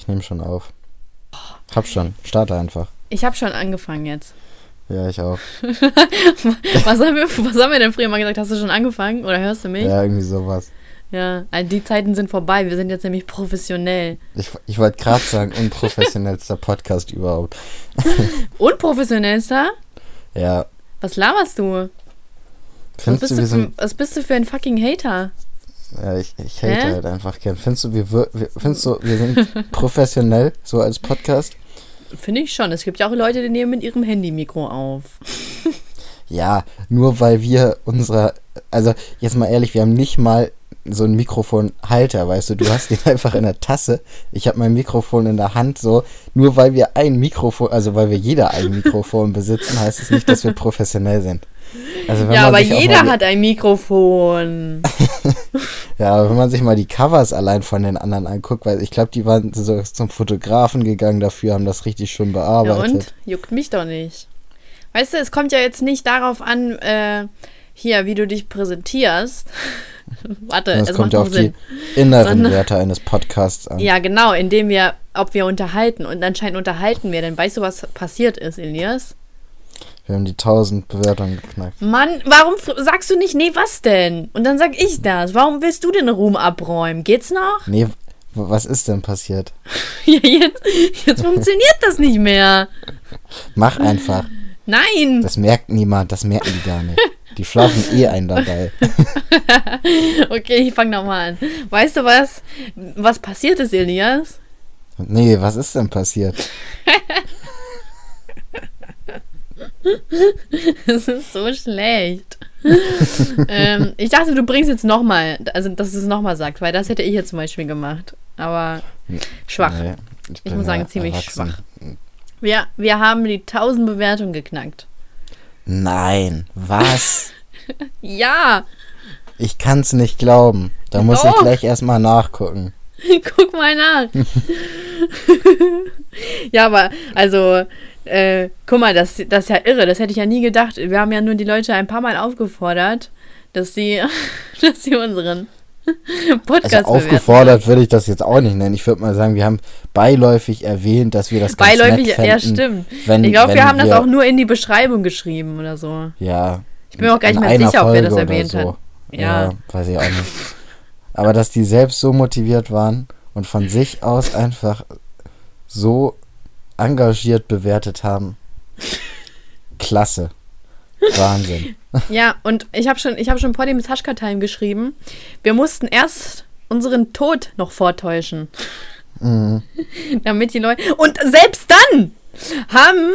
Ich nehme schon auf. Hab schon. Starte einfach. Ich habe schon angefangen jetzt. Ja, ich auch. Was haben, wir, was haben wir denn früher mal gesagt? Hast du schon angefangen oder hörst du mich? Ja, irgendwie sowas. Ja, also die Zeiten sind vorbei. Wir sind jetzt nämlich professionell. Ich, ich wollte gerade sagen, unprofessionellster Podcast überhaupt. Unprofessionellster? Ja. Was laberst du? Was Findest bist du, für, was bist du für ein fucking Hater? Ja, ich, ich hate Hä? halt einfach gern. Findest du, wir, wir, findest du, wir sind professionell, so als Podcast? Finde ich schon. Es gibt ja auch Leute, die nehmen mit ihrem Handy-Mikro auf. Ja, nur weil wir unsere, also jetzt mal ehrlich, wir haben nicht mal so einen Mikrofonhalter, weißt du, du hast ihn einfach in der Tasse, ich habe mein Mikrofon in der Hand, so, nur weil wir ein Mikrofon, also weil wir jeder ein Mikrofon besitzen, heißt es nicht, dass wir professionell sind. Also Ja, aber jeder hat ein Mikrofon. Ja, aber wenn man sich mal die Covers allein von den anderen anguckt, weil ich glaube, die waren so zum Fotografen gegangen dafür, haben das richtig schön Ja, bearbeitet. und? Juckt mich doch nicht. Weißt du, es kommt ja jetzt nicht darauf an, äh, hier, wie du dich präsentierst. Warte, es es kommt macht ja auf Sinn. die inneren Sondern- Werte eines Podcasts an. Ja, genau, indem wir, ob wir unterhalten. Und anscheinend unterhalten wir. Dann weißt du, was passiert ist, Elias? Wir haben die 1000 Bewertungen geknackt. Mann, warum sagst du nicht, nee, was denn? Und dann sag ich das. Warum willst du den Ruhm abräumen? Geht's noch? Nee, was ist denn passiert? Ja, jetzt, jetzt funktioniert das nicht mehr. Mach einfach. Nein. Das merkt niemand, das merken die gar nicht. Die schlafen eh ein dabei. Okay, ich fang nochmal an. Weißt du was? Was passiert ist, Elias? Nee, was ist denn passiert? Das ist so schlecht. ähm, ich dachte, du bringst jetzt nochmal, also dass du es nochmal sagst, weil das hätte ich jetzt zum Beispiel gemacht. Aber schwach. Nee, Ich bin muss sagen, ziemlich erwachsen. schwach. Wir, wir haben die 1000 Bewertungen geknackt. Nein, was? Ja, Ich kann's nicht glauben. Da muss ich gleich erstmal nachgucken. guck mal nach. ja, aber also, äh, guck mal, das, das ist ja irre. Das hätte ich ja nie gedacht. Wir haben ja nur die Leute ein paar Mal aufgefordert, dass sie, dass sie unseren Podcast Also aufgefordert würde ich das jetzt auch nicht nennen. Ich würde mal sagen, wir haben beiläufig erwähnt, dass wir das ganz Beiläufig, nett ja, fänden, stimmt. Wenn, ich glaube, wir haben das auch nur in die Beschreibung geschrieben oder so. Ja. Ich bin mir auch gar nicht mehr sicher, ob wir das Folge erwähnt so. haben. Ja. Ja. weiß ich auch nicht. Aber dass die selbst so motiviert waren und von sich aus einfach so engagiert bewertet haben. Klasse. Wahnsinn. Ja, und ich habe schon, ich habe schon Poddy mit Taschka Time geschrieben. Wir mussten erst unseren Tod noch vortäuschen. Mhm. Damit die Leute. Und selbst dann haben,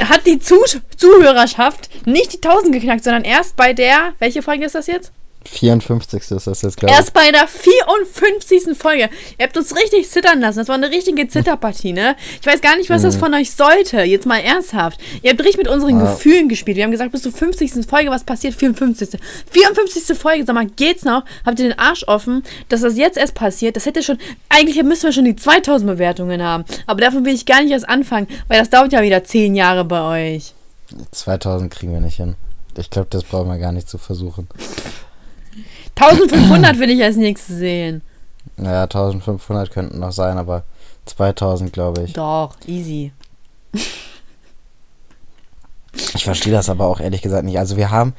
hat die Zuh Zuhörerschaft nicht die 1000 geknackt, sondern erst bei der. Welche Folge ist das jetzt? 54. ist das jetzt, glaube ich. Erst bei der 54. Folge. Ihr habt uns richtig zittern lassen. Das war eine richtige Zitterpartie, ne? Ich weiß gar nicht, was das von euch sollte. Jetzt mal ernsthaft. Ihr habt richtig mit unseren Ja. Gefühlen gespielt. Wir haben gesagt, bis zur 50. Folge, was passiert? 54. 54. Folge, sag mal, geht's noch? Habt ihr den Arsch offen, dass das jetzt erst passiert? Das hätte schon, eigentlich müssen wir schon die 2000 Bewertungen haben. Aber davon will ich gar nicht erst anfangen, weil das dauert ja wieder 10 Jahre bei euch. 2000 kriegen wir nicht hin. Ich glaube, das brauchen wir gar nicht zu versuchen. 1500 will ich als nächstes sehen. Naja, 1500 könnten noch sein, aber 2000 glaube ich. Doch, easy. Ich verstehe das aber auch ehrlich gesagt nicht. Also wir haben,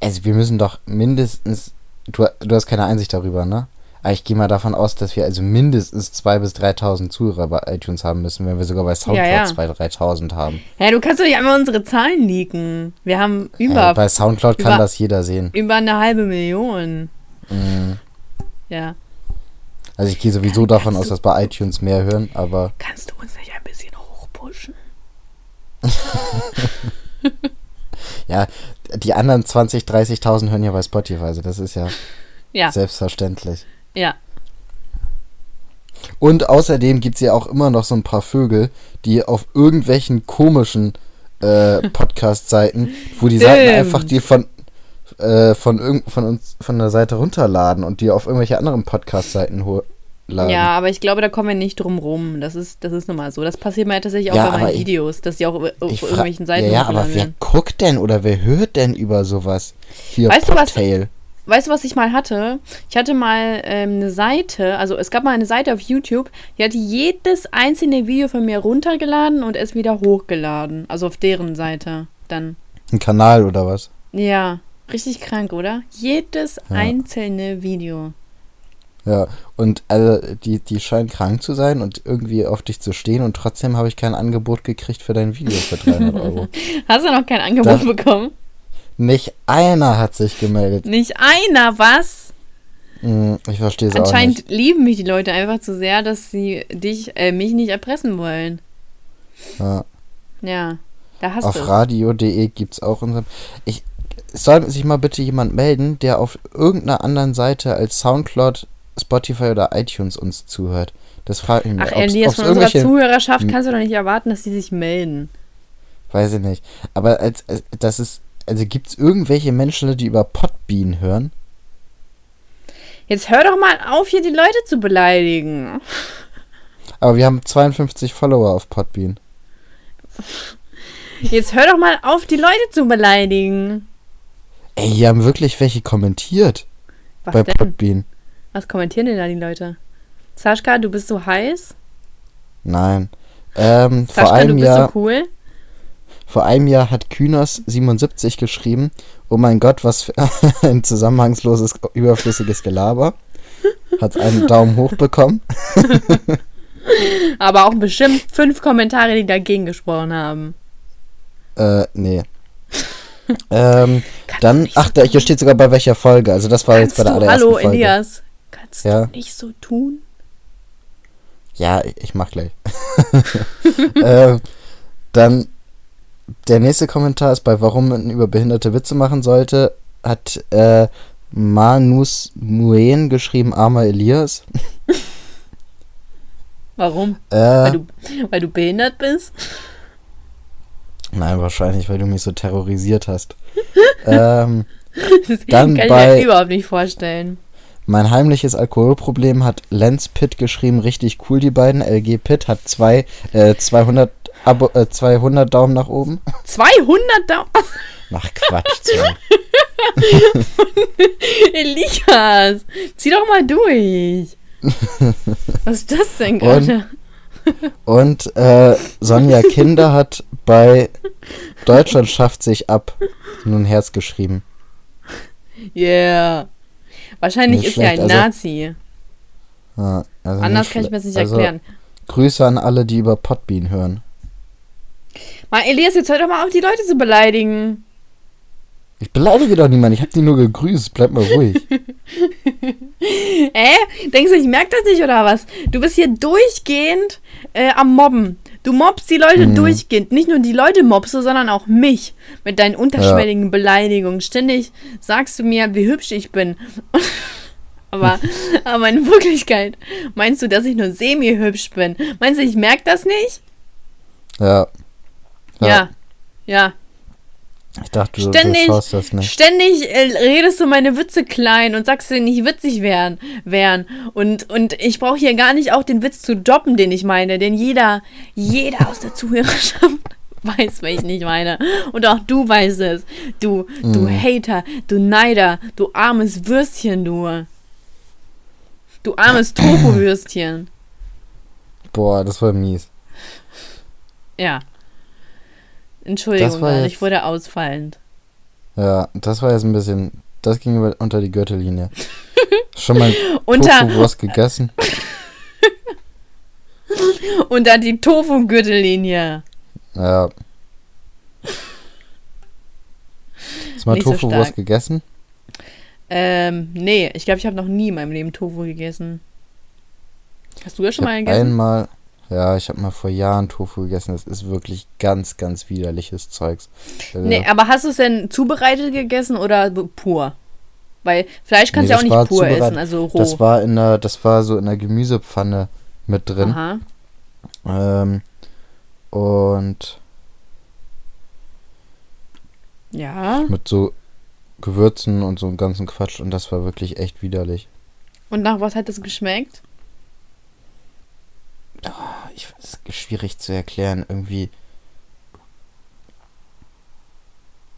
also wir müssen doch mindestens, du, du hast keine Einsicht darüber, ne? Ich gehe mal davon aus, dass wir also mindestens 2.000 bis 3.000 Zuhörer bei iTunes haben müssen, wenn wir sogar bei Soundcloud ja. 2.000, 3.000 haben. Ja, du kannst doch nicht einmal unsere Zahlen leaken. Wir haben Äh, über, bei Soundcloud kann über- das jeder sehen. über eine halbe Million. Mhm. Ja. Also ich gehe sowieso Kann- davon aus, dass bei iTunes mehr hören, aber Kannst du uns nicht ein bisschen hochpushen? ja, die anderen 20, 30.000 hören ja bei Spotify, also das ist ja Ja, selbstverständlich. Ja. Und außerdem gibt es ja auch immer noch so ein paar Vögel, die auf irgendwelchen komischen äh, Podcast-Seiten, wo die Seiten einfach die von, äh, von, irgend, von uns von der Seite runterladen und die auf irgendwelche anderen Podcast-Seiten laden. Ja, aber ich glaube, da kommen wir nicht drum rum. Das ist, das ist nun mal so. Das passiert mir tatsächlich auch Ja, bei meinen ich- Videos, dass die auch auf fra- irgendwelchen Seiten ja, ja, aber wer guckt denn oder wer hört denn über sowas? Hier, Weißt du was- Podtail. Weißt du, was ich mal hatte? Ich hatte mal ähm, eine Seite, also es gab mal eine Seite auf YouTube, die hatte jedes einzelne Video von mir runtergeladen und es wieder hochgeladen. Also auf deren Seite dann. Ein Kanal oder was? Ja, richtig krank, oder? Jedes Ja. einzelne Video. Ja, und also die, die scheinen krank zu sein und irgendwie auf dich zu stehen und trotzdem habe ich kein Angebot gekriegt für dein Video für 300 Euro. Hast du noch kein Angebot Da- bekommen? Nicht einer hat sich gemeldet. Nicht einer, was? Hm, Ich verstehe es auch Anscheinend nicht. lieben mich die Leute einfach zu sehr, dass sie dich, äh, mich nicht erpressen wollen. Ja. Ja, da hast Auf du es. radio.de gibt es auch unseren. Ich soll sich mal bitte jemand melden, der auf irgendeiner anderen Seite als Soundcloud, Spotify oder iTunes uns zuhört. Das frage ich mich. Ach, Elias, von unserer Zuhörerschaft kannst du doch nicht erwarten, dass sie sich melden. Weiß ich nicht. Aber als, als das ist. Also gibt es irgendwelche Menschen, die über Podbean hören? Jetzt hör doch mal auf, hier die Leute zu beleidigen. Aber wir haben 52 Follower auf Podbean. Jetzt hör doch mal auf, die Leute zu beleidigen. Ey, hier haben wirklich welche kommentiert Was bei denn? Podbean. Was kommentieren denn da die Leute? Saschka, du bist so heiß? Nein. Ähm, vor Saschka, du einem bist Jahr. so cool? Vor einem Jahr hat Kühners77 geschrieben, oh mein Gott, was für ein zusammenhangsloses, überflüssiges Gelaber. Hat einen Daumen hoch bekommen. Aber auch bestimmt fünf Kommentare, die dagegen gesprochen haben. Äh, nee. ähm, dann, so ach, da, hier steht sogar bei welcher Folge. Also das war jetzt bei der du, allerersten hallo Folge. Elias, kannst Ja. du nicht so tun? Ja, ich, ich mach gleich. ähm, dann, der nächste Kommentar ist bei Warum man über behinderte Witze machen sollte, hat äh, Manus Muen geschrieben, armer Elias. Warum? Äh, Weil, du, weil du behindert bist? Nein, wahrscheinlich, weil du mich so terrorisiert hast. ähm, Das Dann kann ich bei- mir überhaupt nicht vorstellen. mein heimliches Alkoholproblem hat Lance Pitt geschrieben, richtig cool die beiden. LG Pitt hat zwei, äh, 200, Abo, äh, 200 Daumen nach oben. 200 Daumen. Ach Quatsch. Elias, zieh doch mal durch. Was ist das denn gerade? Und äh, Sonja Kinder hat bei Deutschland schafft sich ab nur ein Herz geschrieben. Yeah. Wahrscheinlich Nicht ist er ein schlecht, also- Nazi. Ja, also Anders kann ich mir das nicht also, erklären. Grüße an alle, die über Podbean hören. Mal, Elias, jetzt hör doch mal auf, die Leute zu beleidigen. Ich beleidige doch niemanden, ich habe die nur gegrüßt. Bleib mal ruhig. Äh? Denkst du, ich merke das nicht oder was? Du bist hier durchgehend äh, am Mobben. Du mobst die Leute Mhm. durchgehend. Nicht nur die Leute mobst du, sondern auch mich mit deinen unterschwelligen Beleidigungen. Ständig sagst du mir, wie hübsch ich bin. aber, aber in Wirklichkeit meinst du, dass ich nur semi-hübsch bin. Meinst du, ich merke das nicht? Ja. Ja. Ja. Ich dachte, du, du Ständig, schaust das nicht. ständig äh, redest du meine Witze klein und sagst, sie nicht witzig wären. wären. Und, und ich brauche hier gar nicht auch den Witz zu droppen, den ich meine. Denn jeder, jeder aus der Zuhörerschaft weiß, was ich nicht meine. Und auch du weißt es. Du, du Mhm. Hater, du Neider, du armes Würstchen, du. Du armes Tofu-Würstchen. Boah, das war mies. Ja. Entschuldigung, Mann, jetzt- ich wurde ausfallend. Ja, das war jetzt ein bisschen. Das ging unter die Gürtellinie. Schon mal Tofu-Wurst gegessen? unter die Tofu-Gürtellinie. Ja. Hast du mal so Tofu-Wurst stark. gegessen? Ähm, nee, ich glaube, ich habe noch nie in meinem Leben Tofu gegessen. Hast du Ich schon mal hab gegessen? einmal. Ja, ich habe mal vor Jahren Tofu gegessen. Das ist wirklich ganz, ganz widerliches Zeugs. Also, Nee, aber hast du es denn zubereitet gegessen oder pur? Weil Fleisch kannst Nee, du ja auch nicht pur essen, also roh. Das war in der, das war so in der Gemüsepfanne mit drin. Aha. Ähm, und Ja. mit so Gewürzen und so einem ganzen Quatsch und das war wirklich echt widerlich. Und nach was hat das geschmeckt? Ich, das ist schwierig zu erklären. Irgendwie.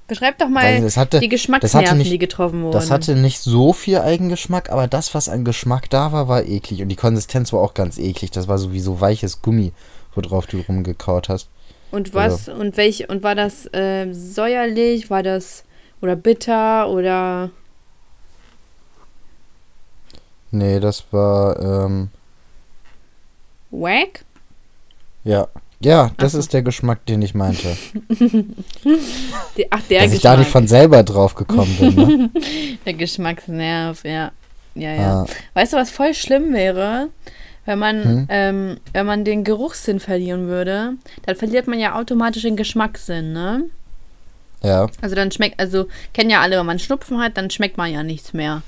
Beschreib doch mal das hatte, die Geschmacksnerven, nicht, die getroffen wurden. Das hatte nicht so viel Eigengeschmack, aber das, was an Geschmack da war, war eklig. Und die Konsistenz war auch ganz eklig. Das war so wie so weiches Gummi, worauf du rumgekaut hast. und was, und welch, und war das ähm, säuerlich, war das, oder bitter, oder, Nee, das war, ähm, wack? ja. Ja, das Ach ist der Geschmack, den ich meinte. Die, ach, der Dass ich da Geschmack. nicht von selber drauf gekommen bin, ne? der Geschmacksnerv, ja. Ja, ja. Ah, Weißt du, was voll schlimm wäre? Wenn man, Hm? ähm, wenn man den Geruchssinn verlieren würde, dann verliert man ja automatisch den Geschmackssinn, ne? ja. Also dann schmeckt, also kennen ja alle, wenn man Schnupfen hat, dann schmeckt man ja nichts mehr.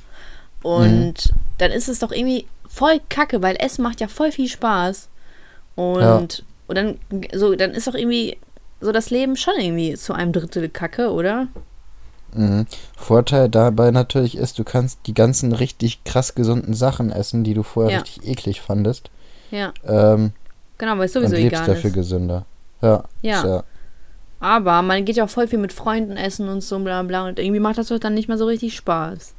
Und dann ist es doch irgendwie voll kacke, weil Essen macht ja voll viel Spaß. Und, Ja. und dann, so, dann ist doch irgendwie so das Leben schon irgendwie zu einem Drittel kacke, oder? Mhm. Vorteil dabei natürlich ist, du kannst die ganzen richtig krass gesunden Sachen essen, die du vorher Ja. richtig eklig fandest. Ja, Ähm, genau, weil es und sowieso lebst egal dafür ist. gesünder. Ja. Ja. ja. Aber man geht ja auch voll viel mit Freunden essen und so bla bla. Und irgendwie macht das doch dann nicht mehr so richtig Spaß.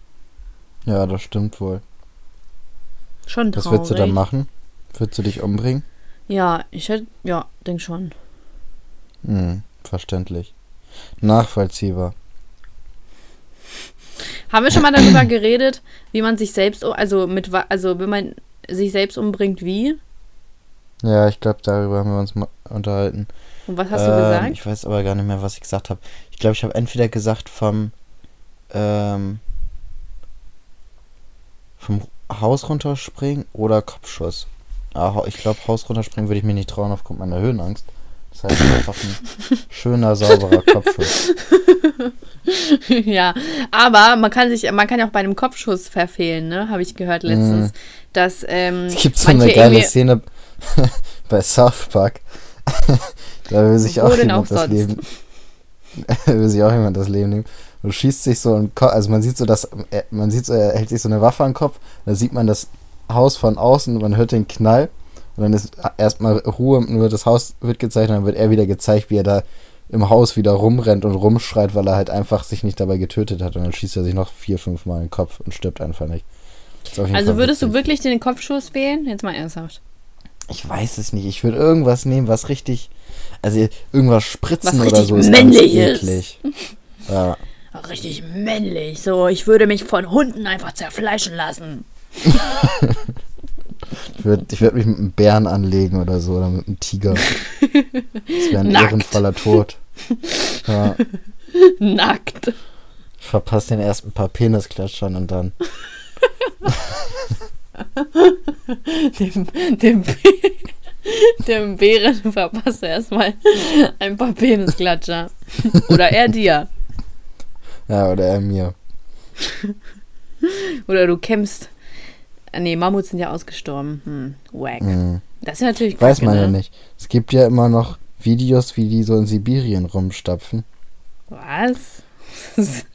Ja, das stimmt wohl. Schon traurig. Was würdest du dann machen? Würdest du dich umbringen? Ja, ich hätte, ja, denk schon. Hm, verständlich. Nachvollziehbar. Haben wir schon mal darüber geredet, wie man sich selbst, also mit, also wenn man sich selbst umbringt, wie? Ja, ich glaube, darüber haben wir uns mal unterhalten. Und was hast du Ähm, gesagt? Ich weiß aber gar nicht mehr, was ich gesagt habe. Ich glaube, ich habe entweder gesagt vom ähm, vom Haus runterspringen oder Kopfschuss. Ah, ich glaube, Haus runterspringen würde ich mir nicht trauen aufgrund meiner Höhenangst. Das heißt einfach ein schöner, sauberer Kopfschuss. ja, aber man kann sich, man kann ja auch bei einem Kopfschuss verfehlen, ne? Habe ich gehört letztens. Dass, ähm, Es gibt so eine geile Szene bei South Park. da will sich Wo auch jemand auch das? Leben. will sich auch jemand das Leben nehmen. Und schießt sich so ein Kopf, also man sieht so, dass er, man sieht so, er hält sich so eine Waffe an den Kopf, da sieht man das Haus von außen, man hört den Knall und dann ist erstmal Ruhe, nur das Haus wird gezeichnet, dann wird er wieder gezeigt, wie er da im Haus wieder rumrennt und rumschreit, weil er halt einfach sich nicht dabei getötet hat und dann schießt er sich noch vier, fünf Mal in den Kopf und stirbt einfach nicht. Also würdest du witzig. wirklich den Kopfschuss wählen? Jetzt mal ernsthaft. Ich weiß es nicht. Ich würde irgendwas nehmen, was richtig. Also irgendwas spritzen Was oder so ist männlich ist. Ja. Richtig männlich. So, ich würde mich von Hunden einfach zerfleischen lassen. Ich würde ich würd mich mit einem Bären anlegen oder so oder mit einem Tiger. Das wäre ein Nackt. ehrenvoller Tod. Ja. Nackt. Ich verpasse den ersten paar Penisklatschern und dann. Dem, dem, dem Bären verpasst du erstmal ein paar Penisklatscher. Oder er dir. Ja, oder er mir. Oder du kämpfst. Ah, Nee, Mammuts sind ja ausgestorben. Hm, wack. Hm. Das ist natürlich Weiß kacke, man ja ne? nicht. Es gibt ja immer noch Videos, wie die so in Sibirien rumstapfen. Was?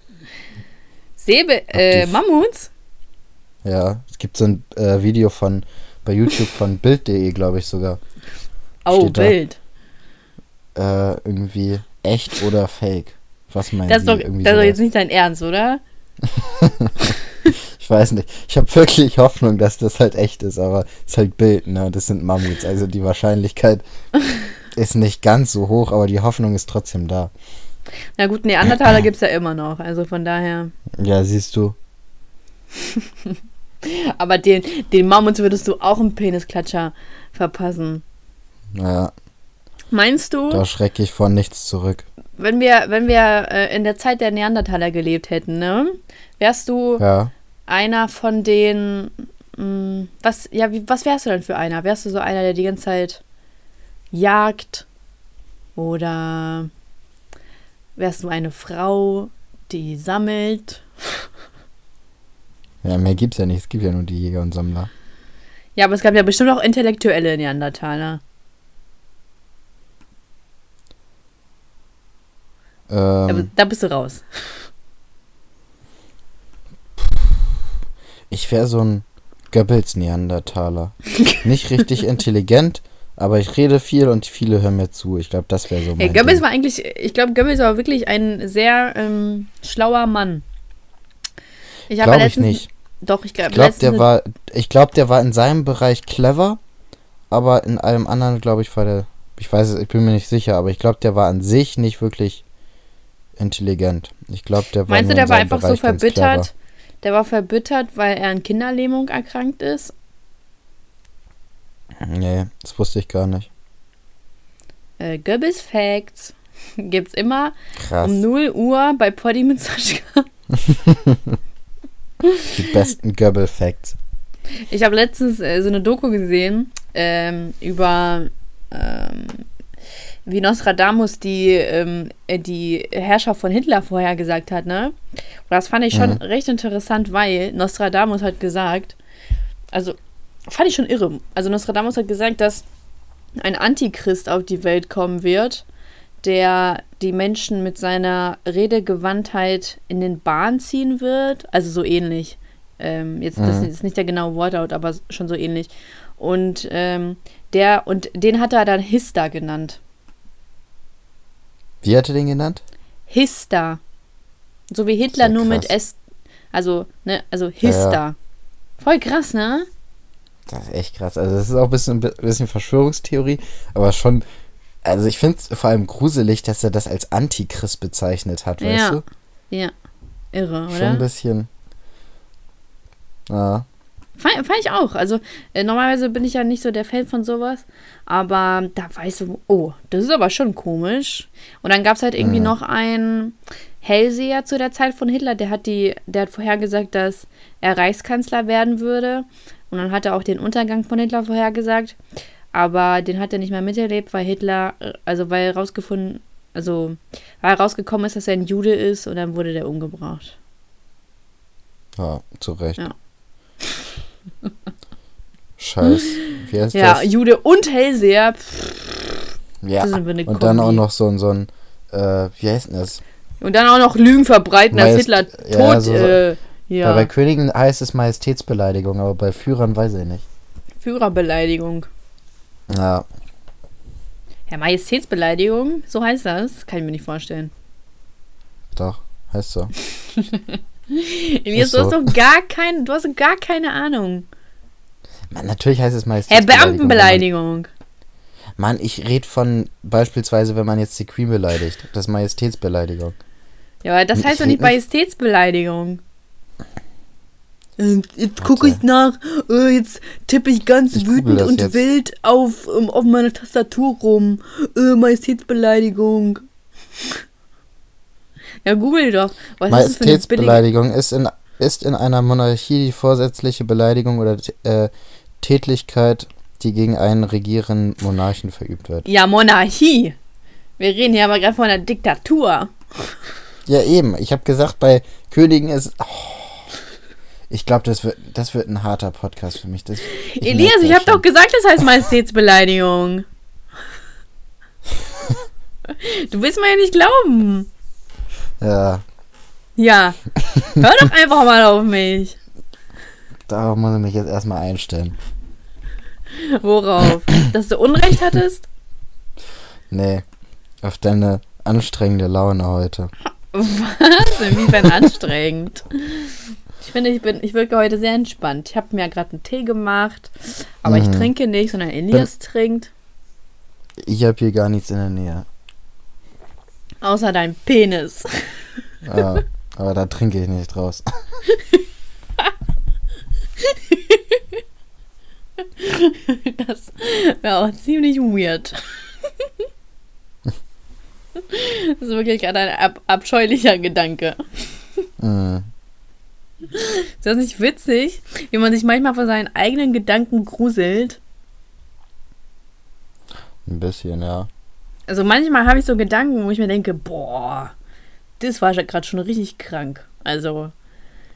Säbe, äh, Mammuts? Ja, es gibt so ein äh, Video von bei YouTube von Bild.de, glaube ich sogar. Oh, Steht da. Bild. Äh, irgendwie echt oder fake. Was meinen Das ist doch, Irgendwie das ist doch jetzt nicht dein Ernst, oder? Ich weiß nicht. Ich habe wirklich Hoffnung, dass das halt echt ist, aber es ist halt Bild, ne? Das sind Mammuts. Also die Wahrscheinlichkeit ist nicht ganz so hoch, aber die Hoffnung ist trotzdem da. Na gut, Neandertaler gibt es ja immer noch. Also von daher. Ja, siehst du. Aber den, den Mammuts würdest du auch einen Penisklatscher verpassen. Ja, Meinst du, da schrecke ich vor nichts zurück. Wenn wir, wenn wir äh, in der Zeit der Neandertaler gelebt hätten, ne? Wärst du Ja. einer von den. Mh, was, ja, wie, was wärst du denn für einer? Wärst du so einer, der die ganze Zeit jagt? Oder wärst du eine Frau, die sammelt? Ja, mehr gibt's ja nicht. Es gibt ja nur die Jäger und Sammler. Ja, aber es gab ja bestimmt auch intellektuelle Neandertaler. Ähm, da bist du raus. ich wäre so ein Goebbels-Neandertaler. Nicht richtig intelligent, Aber ich rede viel und viele hören mir zu. Ich glaube, das wäre so mein Ey, Goebbels Ding. war eigentlich, ich glaube, Goebbels war wirklich ein sehr ähm, schlauer Mann. Ich Glaube ich nicht. Doch, ich glaube, Ich glaube, der war, ich glaube, der war in seinem Bereich clever, aber in allem anderen, glaube ich, war der, ich weiß es, ich bin mir nicht sicher, aber ich glaube, der war an sich nicht wirklich intelligent. Ich glaube, der war Meinst du, der war einfach so Bereich ganz verbittert? Der war verbittert, weil er an Kinderlähmung erkrankt ist? Nee, das wusste ich gar nicht. Äh, Goebbels Facts gibt's immer Krass. um 0 Uhr bei Poddy mit Sascha. Die besten Goebbels-Facts. Ich habe letztens äh, so eine Doku gesehen ähm, über ähm, wie Nostradamus die, ähm, äh, die Herrschaft von Hitler vorhergesagt hat, ne? Und das fand ich schon Mhm. recht interessant, weil Nostradamus hat gesagt, also fand ich schon irre. Also Nostradamus hat gesagt, dass ein Antichrist auf die Welt kommen wird, der die Menschen mit seiner Redegewandtheit in den Bahn ziehen wird. Also so ähnlich. Ähm, jetzt, das Mhm. ist nicht der genaue Wortlaut, aber schon so ähnlich. Und ähm, der, und den hat er dann Hista genannt. Wie hat er den genannt? Hista. So wie Hitler Sehr nur mit. S. Also, ne, also Hista. Voll krass, ne? Das ist echt krass. Also, das ist auch ein bisschen, ein bisschen Verschwörungstheorie, aber schon. Also, ich finde es vor allem gruselig, dass er das als Antichrist bezeichnet hat, weißt Ja. du? Ja. Irre, Schon ein oder? bisschen. Ja. Fand, fand ich auch. Also, äh, normalerweise bin ich ja nicht so der Fan von sowas. Aber da weißt du, oh, das ist aber schon komisch. Und dann gab es halt irgendwie Mhm. noch einen Hellseher zu der Zeit von Hitler, der hat die, der hat vorhergesagt, dass er Reichskanzler werden würde. Und dann hat er auch den Untergang von Hitler vorhergesagt. Aber den hat er nicht mehr miterlebt, weil Hitler, äh, also weil rausgefunden, also weil rausgekommen ist, dass er ein Jude ist und dann wurde der umgebracht. Ja, zu Recht. Ja. Scheiß. Wie heißt Ja, das? Jude und Hellseher. Pff, Ja. Und dann auch noch so ein, so ein, äh, wie heißt denn das? Und dann auch noch Lügen verbreiten, dass Majest- Hitler ja, tot, so- so- äh, ja, bei Königen heißt es Majestätsbeleidigung, aber bei Führern weiß ich nicht. Führerbeleidigung. Ja, Ja, Majestätsbeleidigung, so heißt das. Kann ich mir nicht vorstellen. doch, heißt so. Elias, Ist du hast so. doch gar kein, du hast gar keine Ahnung. Man, natürlich heißt es Herr Majestätsbeleidigung. wenn Beamtenbeleidigung. Man, Mann, ich rede von beispielsweise, wenn man jetzt die Queen beleidigt. Das ist Majestätsbeleidigung. Ja, aber das heißt doch nicht Majestätsbeleidigung. Äh, Jetzt gucke ich nach, äh, jetzt tippe ich ganz Ich wütend und jetzt. wild auf, ähm, auf meiner Tastatur rum. Äh, Majestätsbeleidigung. Ja, google doch. Was ist Majestätsbeleidigung ist in, ist in einer Monarchie die vorsätzliche Beleidigung oder äh, Tätlichkeit, die gegen einen regierenden Monarchen verübt wird. Ja, Monarchie. Wir reden hier aber gerade von einer Diktatur. Ja, eben. Ich habe gesagt, bei Königen ist. Oh, ich glaube, das wird, das wird ein harter Podcast für mich. Das, ich Elias, ich habe doch gesagt, das heißt Majestätsbeleidigung. du willst mir ja nicht glauben. Ja, Ja. Hör doch einfach mal auf mich. darauf muss ich mich jetzt erstmal einstellen. Worauf? Dass du Unrecht hattest? Nee, auf deine anstrengende Laune heute. Was? Inwiefern anstrengend? Ich finde, ich bin, ich wirke heute sehr entspannt. Ich habe mir gerade einen Tee gemacht, aber ich Mhm. trinke nicht, sondern Elias trinkt. Ich habe hier gar nichts in der Nähe. Außer dein Penis. Ja, aber da trinke ich nicht draus. Das wäre auch ziemlich weird. Das ist wirklich gerade ein ab abscheulicher Gedanke. Mhm. Ist das nicht witzig, wie man sich manchmal vor seinen eigenen Gedanken gruselt? Ein bisschen, ja. Also manchmal habe ich so Gedanken, wo ich mir denke, boah, das war gerade schon richtig krank. Also,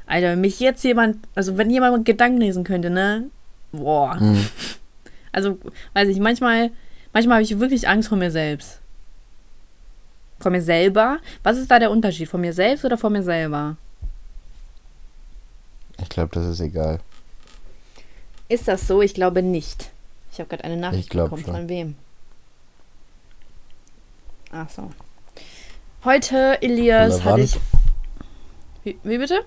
Alter, wenn mich jetzt jemand, also wenn jemand Gedanken lesen könnte, ne? Boah. Mhm. Also, weiß ich, manchmal, manchmal habe ich wirklich Angst vor mir selbst. Vor mir selber? Was ist da der Unterschied? Vor mir selbst oder vor mir selber? Ich glaube, das ist egal. Ist das so? Ich glaube nicht. Ich habe gerade eine Nachricht bekommen. schon. Von wem? Ach so. Heute, Elias, hatte ich. Wie, wie bitte?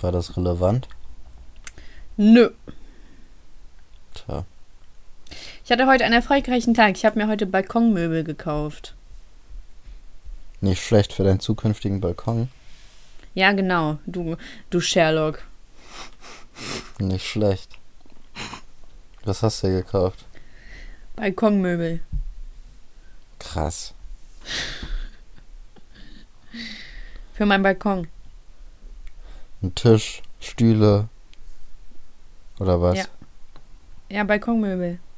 War das relevant? Nö. Tja. Ich hatte heute einen erfolgreichen Tag. Ich habe mir heute Balkonmöbel gekauft. Nicht schlecht für deinen zukünftigen Balkon. Ja, genau. Du, du Sherlock. Nicht schlecht. Was hast du gekauft? Balkonmöbel. Krass. Für meinen Balkon. Ein Tisch, Stühle. Oder was? Ja. Ja, Balkonmöbel.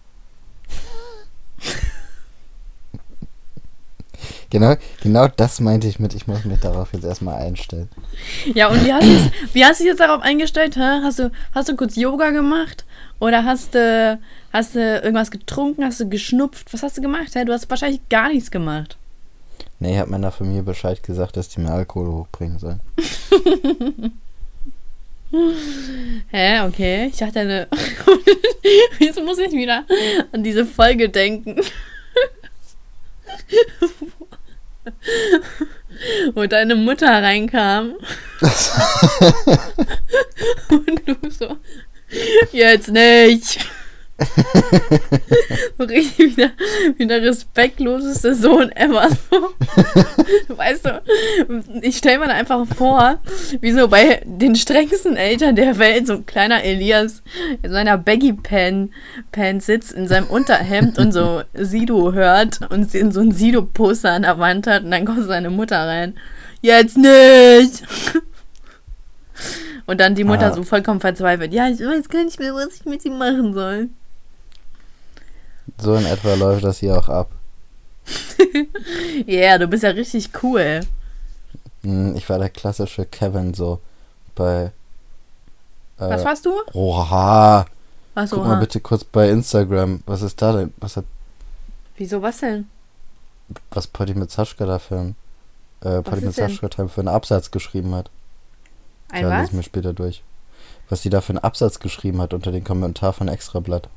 Genau, genau das meinte ich mit, ich muss mich darauf jetzt erstmal einstellen. Ja, und wie hast du es- wie hast du dich jetzt darauf eingestellt? Hä? Hast, du, hast du kurz Yoga gemacht? Oder hast du, hast du irgendwas getrunken? Hast du geschnupft? Was hast du gemacht? Hä? Du hast wahrscheinlich gar nichts gemacht. Nee, ich habe meiner Familie Bescheid gesagt, dass die mir Alkohol hochbringen sollen. Hä, okay. Ich dachte, eine. Jetzt muss ich wieder an diese Folge denken. Wo deine Mutter reinkam. Und du so. Jetzt nicht. so richtig wie der respektloseste Sohn ever. Weißt du, ich stelle mir da einfach vor, wie so bei den strengsten Eltern der Welt so ein kleiner Elias in seiner Baggy-Pan sitzt, in seinem Unterhemd und so Sido hört und in so ein Sido-Poster an der Wand hat und dann kommt seine Mutter rein. Jetzt nicht! Und dann die Mutter Ah. so vollkommen verzweifelt. Ja, ich weiß gar nicht mehr, was ich mit ihm machen soll. So in etwa läuft das hier auch ab. Ja, yeah, du bist ja richtig cool. Hm, Ich war der klassische Kevin so bei. Äh, Was warst du? Oha! Achso, Guck mal bitte kurz bei Instagram. Was ist da denn? Was hat Wieso, was denn? was Potti mit Saschka da für ein äh, Potti mit? Saschka für einen Absatz geschrieben hat? Ein lese was? ich mir später durch. Was die da für einen Absatz geschrieben hat unter den Kommentar von Extrablatt.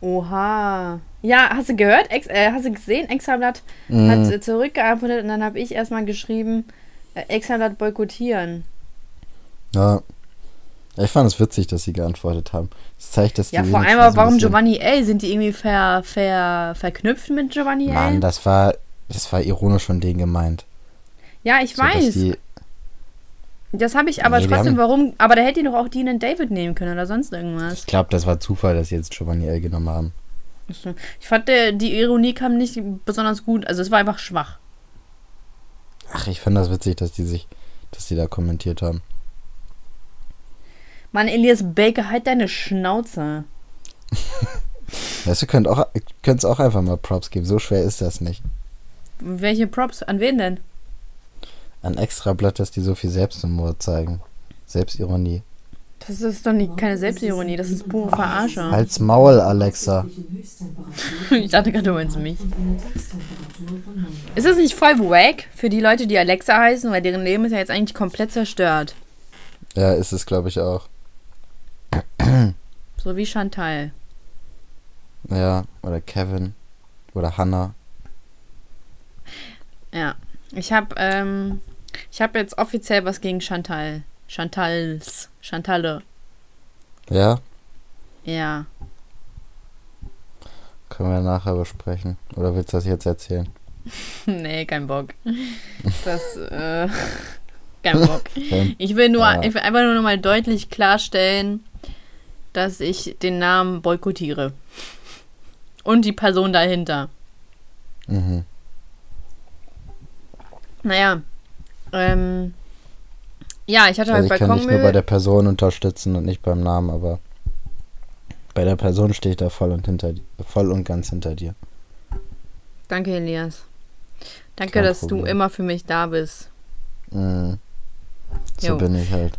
Oha. Ja, hast du gehört? Ex äh, hast du gesehen? Extrablatt Mhm. hat äh, zurückgeantwortet und dann habe ich erstmal geschrieben, äh, Extrablatt boykottieren. Ja. Ich fand es witzig, dass sie geantwortet haben. Das zeigt, dass die Ja, vor allem, aber warum Giovanni L? Sind die irgendwie ver, ver, verknüpft mit Giovanni Mann, L? das war das war ironisch von denen gemeint. Ja, ich So, dass weiß. die, das habe ich aber Nee, trotzdem, haben- warum? Aber da hätte die doch auch Dean und David nehmen können oder sonst irgendwas. ich glaube, das war Zufall, dass sie jetzt Giovanni L genommen haben. Ich fand, der, die Ironie kam nicht besonders gut. Also, es war einfach schwach. Ach, ich fand das witzig, dass die sich, dass die da kommentiert haben. Mann, Elias Baker, halt deine Schnauze. Weißt du, könnt auch könnt's auch einfach mal Props geben. So schwer ist das nicht. Welche Props? An wen denn? Ein Extrablatt, dass die so viel Selbsthumor zeigen. Selbstironie. Das ist doch nicht, keine Selbstironie, das ist pure Verarsche. Halt's Maul, Alexa. Ich dachte gerade, du meinst mich. Ist das nicht voll wack für die Leute, die Alexa heißen, weil deren Leben ist ja jetzt eigentlich komplett zerstört. Ja, ist es, glaube ich, auch. So wie Chantal. Ja, oder Kevin. Oder Hannah. Ja. Ich habe ähm, ich habe jetzt offiziell was gegen Chantal. Chantals. Chantalle. Ja, Ja. können wir nachher besprechen. Oder willst du das jetzt erzählen? nee, kein Bock. Das, äh, kein Bock. Ich will nur, Ja. ich will einfach nur noch mal deutlich klarstellen, dass ich den Namen boykottiere. Und die Person dahinter. mhm. Naja. Ähm, ja, ich hatte Also halt ich kann dich nur bei der Person unterstützen und nicht beim Namen, aber bei der Person stehe ich da voll und hinter voll und ganz hinter dir. Danke, Elias. Danke, Kein dass du Problem. immer für mich da bist. Mhm. So Jo. bin ich halt.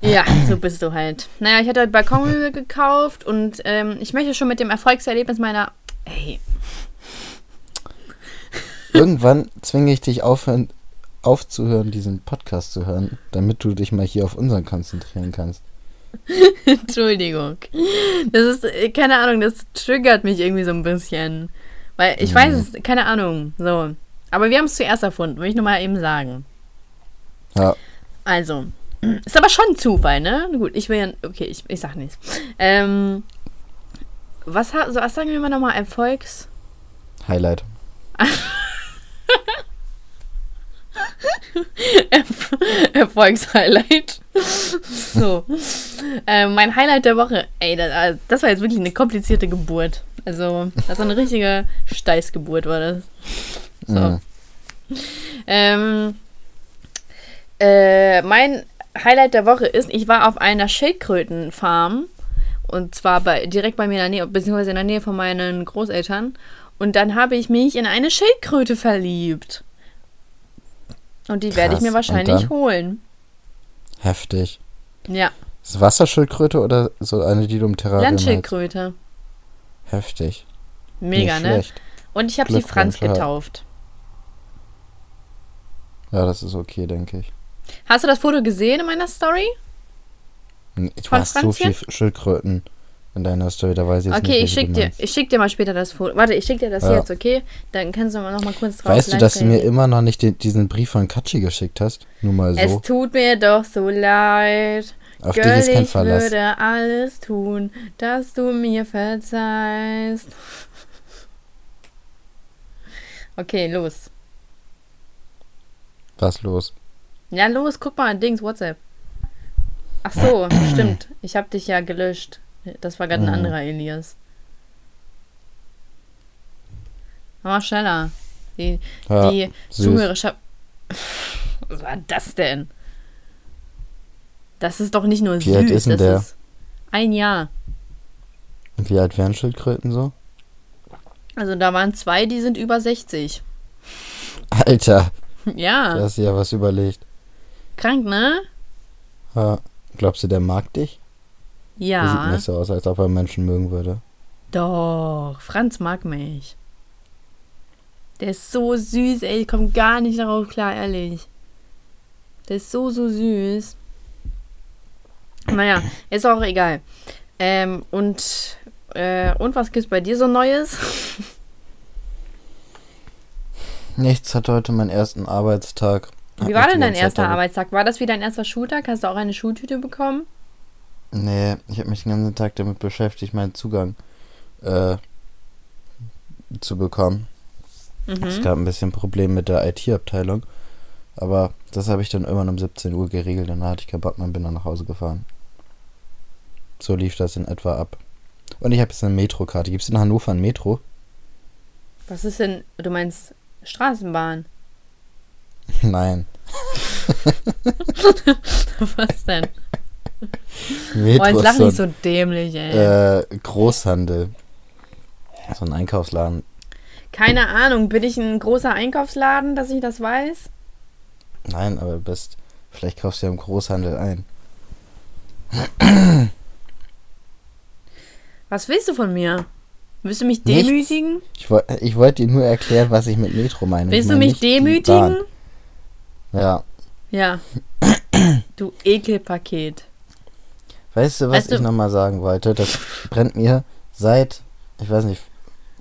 Ja, so bist du halt. Naja, ich hatte halt Balkonmöbel gekauft und ähm, ich möchte schon mit dem Erfolgserlebnis meiner. Ey, Irgendwann zwinge ich dich aufhören, aufzuhören, diesen Podcast zu hören, damit du dich mal hier auf unseren konzentrieren kannst. Entschuldigung. Das ist, äh, keine Ahnung, das triggert mich irgendwie so ein bisschen. Weil ich weiß es, keine Ahnung. So. Aber wir haben es zuerst erfunden, will ich nur mal eben sagen. Ja. Also, ist aber schon ein Zufall, ne? Gut, ich will ja. Okay, ich, ich sag nichts. Ähm, was, so, was sagen wir mal nochmal? Erfolgs. Highlight. Erf Erfolgshighlight. so. Ähm, mein Highlight der Woche. Ey, das, das war jetzt wirklich eine komplizierte Geburt. Also, das war eine richtige Steißgeburt, war das. So. Mhm. Ähm, äh, mein Highlight der Woche ist, ich war auf einer Schildkrötenfarm. Und zwar bei, direkt bei mir in der Nähe, beziehungsweise in der Nähe von meinen Großeltern. Und dann habe ich mich in eine Schildkröte verliebt. Und die werde ich mir wahrscheinlich holen. Heftig. Ja, Ist Wasserschildkröte oder so eine, die du im Terrarium? Landschildkröte. Heftig. Mega, Nicht ne? schlecht. Und ich habe sie Franz getauft. Ja, das ist okay, denke ich. Hast du das Foto gesehen in meiner Story? Du Von hast so viel Franzchen? Schildkröten in deiner Story, da weiß ich jetzt Okay, ich nicht, welche schick dir, ich schick dir mal später das Foto. Warte, ich schick dir das Ja. jetzt, okay? Dann kannst du mal noch mal kurz drauf Weißt du, dass du mir immer noch nicht den, diesen Brief von Katschi geschickt hast? Nur mal Es so. tut mir doch so leid. Auf Girl, dich ist kein ich Verlass. würde alles tun, dass du mir verzeihst. Okay, los. Was los? Ja, los, guck mal, Dings, WhatsApp. Ach so, stimmt. Ich habe dich ja gelöscht. Das war gerade ein Mhm. anderer Elias. Mal schneller. Die, Ja, die. Zuhörerschaft. Was war das denn? Das ist doch nicht nur Wie süß, alt ist denn das der? ist ein Jahr. Und wie alt wären Schildkröten so? Also da waren zwei, die sind über 60. Alter, Ja, da hast du ja was überlegt. krank, ne? Ja. Glaubst du, der mag dich? Der sieht Ja. nicht so aus, als ob er Menschen mögen würde. Doch, Franz mag mich. Der ist so süß, ey, ich komme gar nicht darauf klar, ehrlich. Der ist so, so süß. Naja, ist auch egal. Ähm, und, äh, und was gibt's bei dir so Neues? Nichts hat heute meinen ersten Arbeitstag. Wie war denn dein erster Arbeitstag? War das wie dein erster Schultag? Hast du auch eine Schultüte bekommen? Nee, ich habe mich den ganzen Tag damit beschäftigt, meinen Zugang äh, zu bekommen. Es Mhm. gab ein bisschen Problem mit der IT-Abteilung. Aber das habe ich dann irgendwann um 17 Uhr geregelt. Dann hatte ich keinen Bock mehr und bin dann nach Hause gefahren. So lief das in etwa ab. Und ich habe jetzt eine Metrokarte. Gibt es in Hannover ein Metro? Was ist denn, du meinst Straßenbahn? Nein. Was denn? Metro Oh, jetzt lach so nicht so dämlich, ey. äh, Großhandel. So ein Einkaufsladen. Keine Ahnung, bin ich ein großer Einkaufsladen, dass ich das weiß? Nein, aber du bist. Vielleicht kaufst du ja im Großhandel ein. Was willst du von mir? Willst du mich Nichts. demütigen? Ich, woll- ich wollte dir nur erklären, was ich mit Metro meine. Willst du meine mich nicht die demütigen? Ja. Ja. Du Ekelpaket. Weißt du, was Weißt du- ich nochmal sagen wollte? Das brennt mir seit, ich weiß nicht,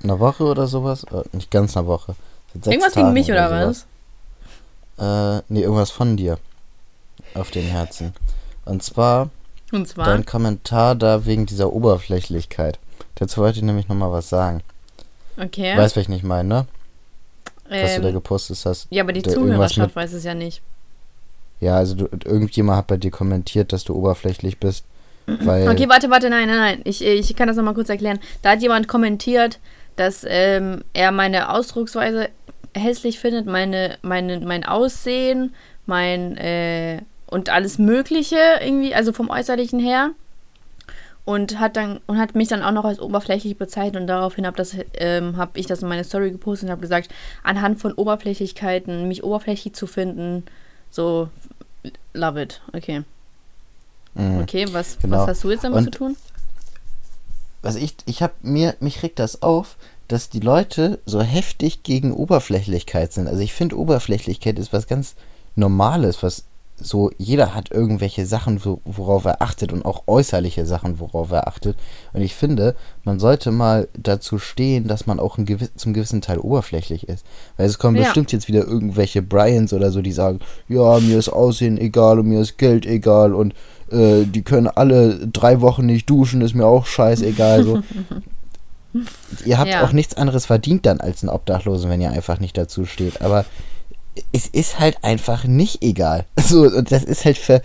einer Woche oder sowas. Äh, nicht ganz einer Woche. Seit sechs Irgendwas gegen Tagen mich oder sowas. was? Äh, nee, irgendwas von dir. Auf dem Herzen. Und zwar Und zwar? dein Kommentar da wegen dieser Oberflächlichkeit. Dazu wollte ich nämlich nochmal was sagen. Okay. Weißt, was ich nicht meine, ne? Was du da ähm, gepostet hast. ja, aber die Zuhörerschaft mit- weiß es ja nicht. Ja, also du, irgendjemand hat bei dir kommentiert, dass du oberflächlich bist. Weil, Okay, warte, warte, nein, nein, nein. Ich, ich kann das nochmal kurz erklären. Da hat jemand kommentiert, dass ähm, er meine Ausdrucksweise hässlich findet, meine, meine, mein Aussehen, mein äh, und alles Mögliche irgendwie, also vom Äußerlichen her. Und hat dann und hat mich dann auch noch als oberflächlich bezeichnet und daraufhin habe ähm, hab ich das in meine Story gepostet und habe gesagt, anhand von Oberflächlichkeiten, mich oberflächlich zu finden, so love it. Okay. Mh. Okay, was, Genau. was hast du jetzt damit Und- zu tun? was ich, ich hab mir, mich regt das auf, dass die Leute so heftig gegen Oberflächlichkeit sind. Also ich finde Oberflächlichkeit ist was ganz Normales, was so, jeder hat irgendwelche Sachen, wo, worauf er achtet und auch äußerliche Sachen, worauf er achtet. Und ich finde, man sollte mal dazu stehen, dass man auch ein gewiss, zum gewissen Teil oberflächlich ist. Weil es kommen Ja. bestimmt jetzt wieder irgendwelche Bryans oder so, die sagen, ja, mir ist Aussehen egal und mir ist Geld egal und äh, die können alle drei Wochen nicht duschen, ist mir auch scheißegal. So. ihr habt Ja. auch nichts anderes verdient dann als ein Obdachlosen, wenn ihr einfach nicht dazu steht. Aber es ist halt einfach nicht egal. So, und das ist halt für,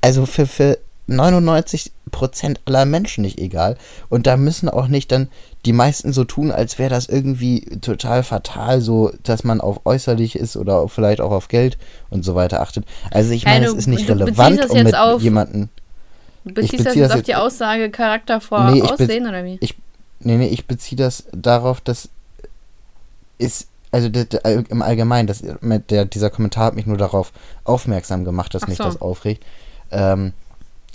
also für, für 99 Prozent aller Menschen nicht egal. Und da müssen auch nicht dann die meisten so tun, als wäre das irgendwie total fatal, so, dass man auf äußerlich ist oder vielleicht auch auf Geld und so weiter achtet. Also ich meine, du- es ist nicht relevant, das um mit auf- jemanden. Du beziehst das beziehe jetzt das auf die Aussage Charakter vor Nee, ich Aussehen oder wie? Ich, nee, nee, ich beziehe das darauf, dass ist, also im Allgemeinen, das, mit der, dieser Kommentar hat mich nur darauf aufmerksam gemacht, dass Ach mich so. das aufregt. Ähm,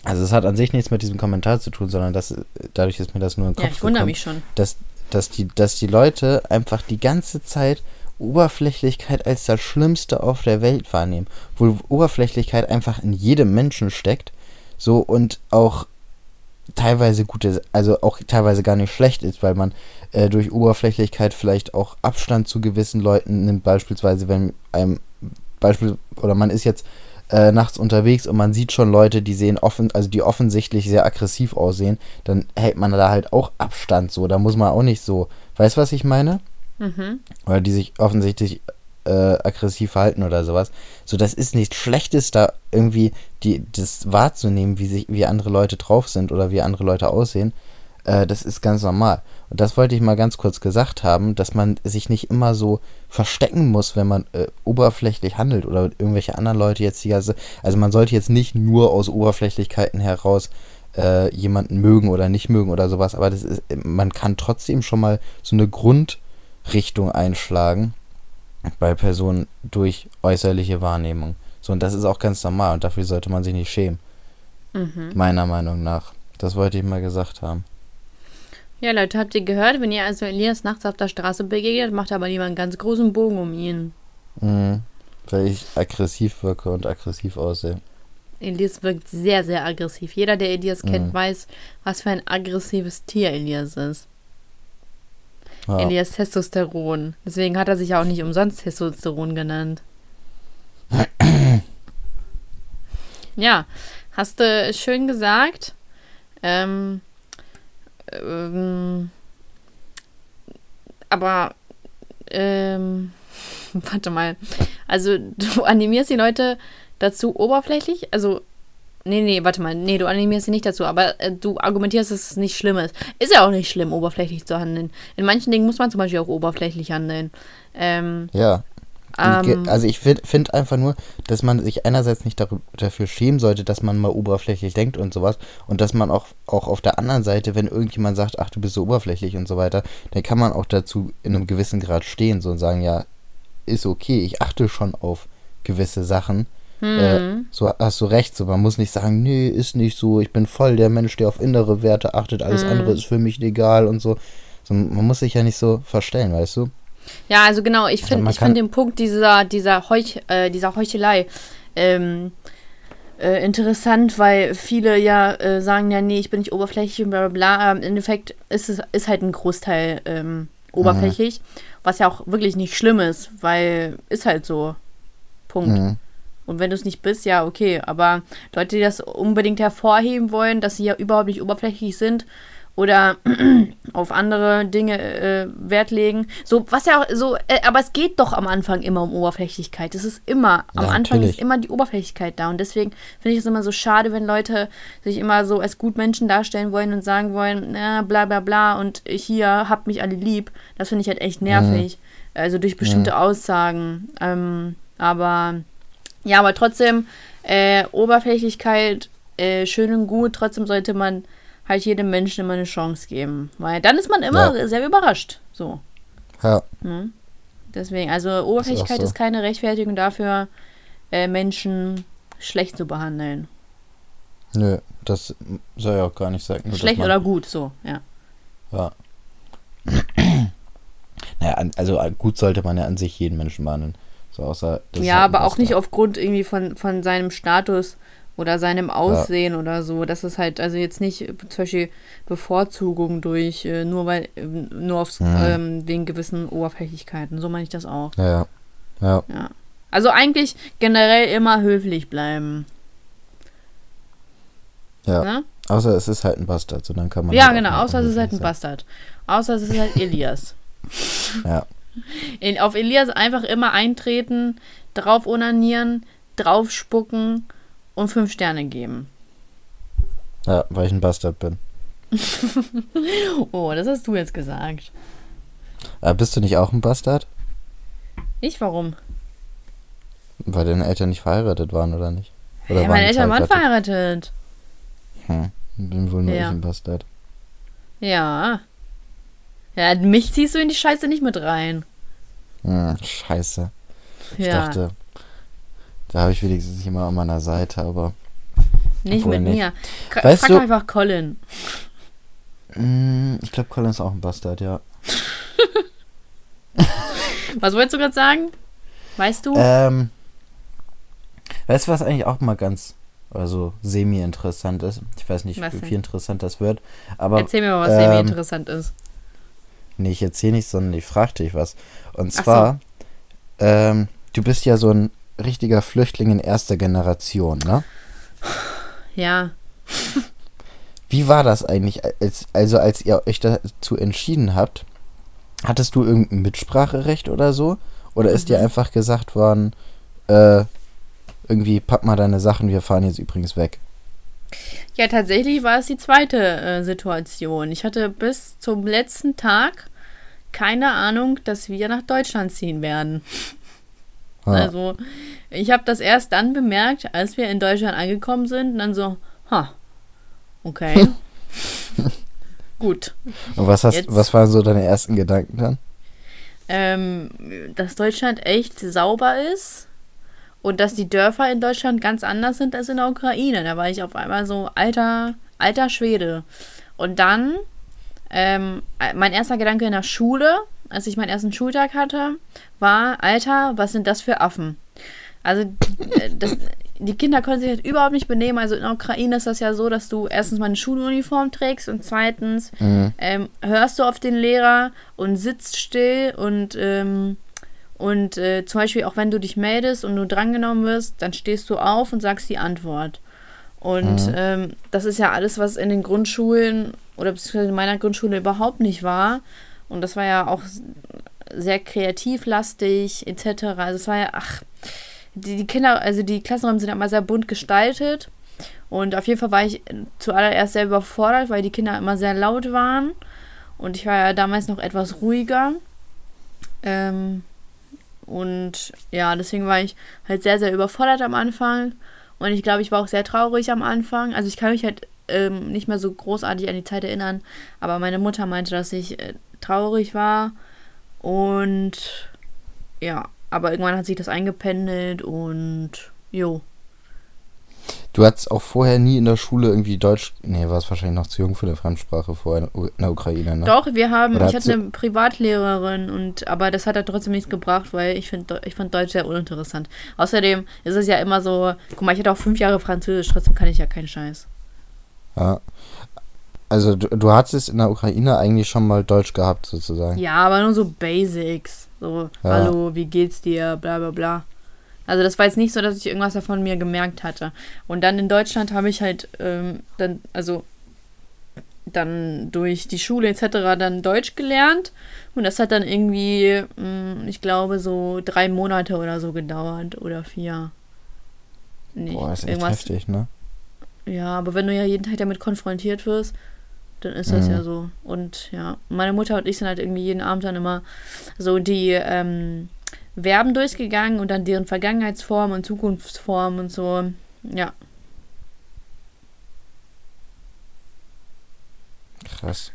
also es hat an sich nichts mit diesem Kommentar zu tun, sondern das, dadurch ist mir das nur in den Ja, Kopf ich wundere gekommen, mich schon. dass, dass, die, dass die Leute einfach die ganze Zeit Oberflächlichkeit als das Schlimmste auf der Welt wahrnehmen. Wo Oberflächlichkeit einfach in jedem Menschen steckt. So und auch teilweise gute, also auch teilweise gar nicht schlecht ist, weil man äh, durch Oberflächlichkeit vielleicht auch Abstand zu gewissen Leuten nimmt, beispielsweise wenn einem Beispiel oder man ist jetzt äh, nachts unterwegs und man sieht schon Leute, die sehen offen, also die offensichtlich sehr aggressiv aussehen, dann hält man da halt auch Abstand so, da muss man auch nicht so, weißt du, was ich meine? Mhm. Oder die sich offensichtlich äh, aggressiv verhalten oder sowas. So, das ist nichts Schlechtes, da irgendwie die, das wahrzunehmen, wie, sich, wie andere Leute drauf sind oder wie andere Leute aussehen. Äh, das ist ganz normal. Und das wollte ich mal ganz kurz gesagt haben, dass man sich nicht immer so verstecken muss, wenn man äh, oberflächlich handelt oder irgendwelche anderen Leute jetzt die ganze. Also man sollte jetzt nicht nur aus Oberflächlichkeiten heraus äh, jemanden mögen oder nicht mögen oder sowas, aber das ist, man kann trotzdem schon mal so eine Grundrichtung einschlagen bei Personen durch äußerliche Wahrnehmung. So, und das ist auch ganz normal und dafür sollte man sich nicht schämen, Mhm. meiner Meinung nach. Das wollte ich mal gesagt haben. Ja, Leute, habt ihr gehört? Wenn ihr also Elias nachts auf der Straße begegnet, macht aber lieber einen ganz großen Bogen um ihn. Mhm. Weil ich aggressiv wirke und aggressiv aussehe. Elias wirkt sehr, sehr aggressiv. Jeder, der Elias kennt, Mhm. weiß, was für ein aggressives Tier Elias ist. Ja. Elias Testosteron. Deswegen hat er sich auch nicht umsonst Testosteron genannt. ja, hast du schön gesagt. Ähm, ähm, aber, ähm, warte mal. Also, du animierst die Leute dazu oberflächlich, also Nee, nee, warte mal. Nee, du animierst sie nicht dazu, aber äh, du argumentierst, dass es nicht schlimm ist. Ist ja auch nicht schlimm, oberflächlich zu handeln. In manchen Dingen muss man zum Beispiel auch oberflächlich handeln. Ähm, Ja. Ähm, also ich finde find einfach nur, dass man sich einerseits nicht dafür schämen sollte, dass man mal oberflächlich denkt und sowas und dass man auch, auch auf der anderen Seite, wenn irgendjemand sagt, ach du bist so oberflächlich und so weiter, dann kann man auch dazu in einem gewissen Grad stehen so und sagen, ja, ist okay, ich achte schon auf gewisse Sachen. Äh, hm, so hast du recht, so man muss nicht sagen, nee, ist nicht so, ich bin voll der Mensch, der auf innere Werte achtet, alles Mhm. andere ist für mich egal und so. so. Man muss sich ja nicht so verstellen, weißt du? Ja, also genau, ich finde kann- find den Punkt dieser, dieser, Heuch, äh, dieser Heuchelei ähm, äh, interessant, weil viele ja äh, sagen, ja, nee, ich bin nicht oberflächlich und bla bla bla. Aber Im Endeffekt ist es ist halt ein Großteil ähm, oberflächlich, was ja auch wirklich nicht schlimm ist, weil ist halt so. Punkt. Mhm. Und wenn du es nicht bist, ja, okay. Aber Leute, die das unbedingt hervorheben wollen, dass sie ja überhaupt nicht oberflächlich sind oder auf andere Dinge äh, Wert legen. So, was ja auch so, äh, aber es geht doch am Anfang immer um Oberflächlichkeit. Es ist immer, am Ja, Anfang natürlich. ist immer die Oberflächlichkeit da. Und deswegen finde ich es immer so schade, wenn Leute sich immer so als Gutmenschen darstellen wollen und sagen wollen, na, bla bla bla und hier habt mich alle lieb. Das finde ich halt echt nervig. Also durch bestimmte Aussagen. Ähm, aber ja, aber trotzdem, äh, Oberflächlichkeit, äh, schön und gut, trotzdem sollte man halt jedem Menschen immer eine Chance geben. Weil dann ist man immer Ja. sehr überrascht. So. Ja, Ne? Deswegen, also Oberflächlichkeit ist, so. keine Rechtfertigung dafür, äh, Menschen schlecht zu behandeln. nö, das soll ja auch gar nicht sein. Schlecht oder gut, so, ja. Ja. Naja, also gut sollte man ja an sich jeden Menschen behandeln. So außer, ist Ja, halt aber auch nicht aufgrund irgendwie von, von seinem Status oder seinem Aussehen oder so. Das ist halt, also jetzt nicht äh, zum Beispiel Bevorzugung durch, äh, nur weil, äh, nur aufs, Mhm. ähm, wegen gewissen Oberflächlichkeiten. So meine ich das auch. Ja, ja. Ja, Ja. Also eigentlich generell immer höflich bleiben. ja. Ne? Außer es ist halt ein Bastard, so dann kann man. Ja, halt genau, außer es ist halt ein Bastard. Außer es ist halt Elias. Ja, In, auf Elias einfach immer eintreten, drauf onanieren, drauf spucken und fünf Sterne geben. ja, weil ich ein Bastard bin. Oh, das hast du jetzt gesagt. Aber bist du nicht auch ein Bastard? Ich, warum? Weil deine Eltern nicht verheiratet waren, oder nicht? Oder Ja, meine Eltern waren verheiratet? verheiratet. Hm, bin wohl nur Ja. ich ein Bastard. Ja. Ja, mich ziehst du in die Scheiße nicht mit rein. Hm, scheiße. Ich Ja, dachte, da habe ich wenigstens jemand an meiner Seite, aber. nicht mit nicht. mir. K Weißt frag du- einfach Colin. Hm, ich glaube, Colin ist auch ein Bastard, ja. Was wolltest du gerade sagen? Weißt du? Ähm, weißt du, was eigentlich auch mal ganz, also semi-interessant ist? Ich weiß nicht, wie viel interessant das wird. Aber Erzähl mir mal, was ähm, semi interessant ist. nee, ich erzähle nicht, sondern ich frage dich was. Und Ach so. zwar, ähm, du bist ja so ein richtiger Flüchtling in erster Generation, ne? Ja. Wie war das eigentlich, als, also als ihr euch dazu entschieden habt? Hattest du irgendein Mitspracherecht oder so? Oder ist dir Mhm. einfach gesagt worden, äh, irgendwie pack mal deine Sachen, wir fahren jetzt übrigens weg? Ja, tatsächlich war es die zweite äh, Situation. Ich hatte bis zum letzten Tag keine Ahnung, dass wir nach Deutschland ziehen werden. Ha. Also, ich habe das erst dann bemerkt, als wir in Deutschland angekommen sind und dann so, ha, okay. Gut. Und was hast, Jetzt- was waren so deine ersten Gedanken dann? Ähm, dass Deutschland echt sauber ist und dass die Dörfer in Deutschland ganz anders sind als in der Ukraine. Da war ich auf einmal so alter, alter Schwede. Und dann, ähm, mein erster Gedanke in der Schule, als ich meinen ersten Schultag hatte, war, Alter, was sind das für Affen? Also, äh, das, die Kinder können sich halt überhaupt nicht benehmen. Also in der Ukraine ist das ja so, dass du erstens mal eine Schuluniform trägst und zweitens Mhm. ähm, hörst du auf den Lehrer und sitzt still und, ähm, und äh, zum Beispiel auch wenn du dich meldest und du drangenommen wirst, dann stehst du auf und sagst die Antwort. Und Mhm. ähm, das ist ja alles, was in den Grundschulen oder beziehungsweise in meiner Grundschule überhaupt nicht war. Und das war ja auch sehr kreativlastig etc. Also es war ja, ach, die, die Kinder, also die Klassenräume sind immer sehr bunt gestaltet. Und auf jeden Fall war ich zuallererst sehr überfordert, weil die Kinder immer sehr laut waren. Und ich war ja damals noch etwas ruhiger. Ähm, und ja, deswegen war ich halt sehr, sehr überfordert am Anfang. Und ich glaube, ich war auch sehr traurig am Anfang. Also ich kann mich halt ähm, nicht mehr so großartig an die Zeit erinnern. Aber meine Mutter meinte, dass ich äh, traurig war. Und ja, aber irgendwann hat sich das eingependelt und jo. Du hattest auch vorher nie in der Schule irgendwie Deutsch. Nee, warst wahrscheinlich noch zu jung für eine Fremdsprache vorher in der Ukraine, ne? Doch, wir haben, Oder ich hat hatte eine Privatlehrerin und aber das hat halt trotzdem nichts gebracht, weil ich finde ich fand Deutsch sehr uninteressant. Außerdem ist es ja immer so, guck mal, ich hatte auch fünf Jahre Französisch, trotzdem kann ich ja keinen Scheiß. Ja. Also du, du hattest in der Ukraine eigentlich schon mal Deutsch gehabt, sozusagen. Ja, aber nur so Basics. So, Ja. hallo, wie geht's dir, bla bla bla. Also das war jetzt nicht so, dass ich irgendwas davon mir gemerkt hatte. Und dann in Deutschland habe ich halt ähm, dann, also dann durch die Schule etc. dann Deutsch gelernt. Und das hat dann irgendwie, mh, ich glaube, so drei Monate oder so gedauert oder vier. Nee, Boah, ist echt heftig, ne? ja, aber wenn du ja jeden Tag damit konfrontiert wirst, dann ist das Mhm. ja so. Und ja, meine Mutter und ich sind halt irgendwie jeden Abend dann immer so die ähm, Verben durchgegangen und dann deren Vergangenheitsform und Zukunftsform und so. Ja. Krass.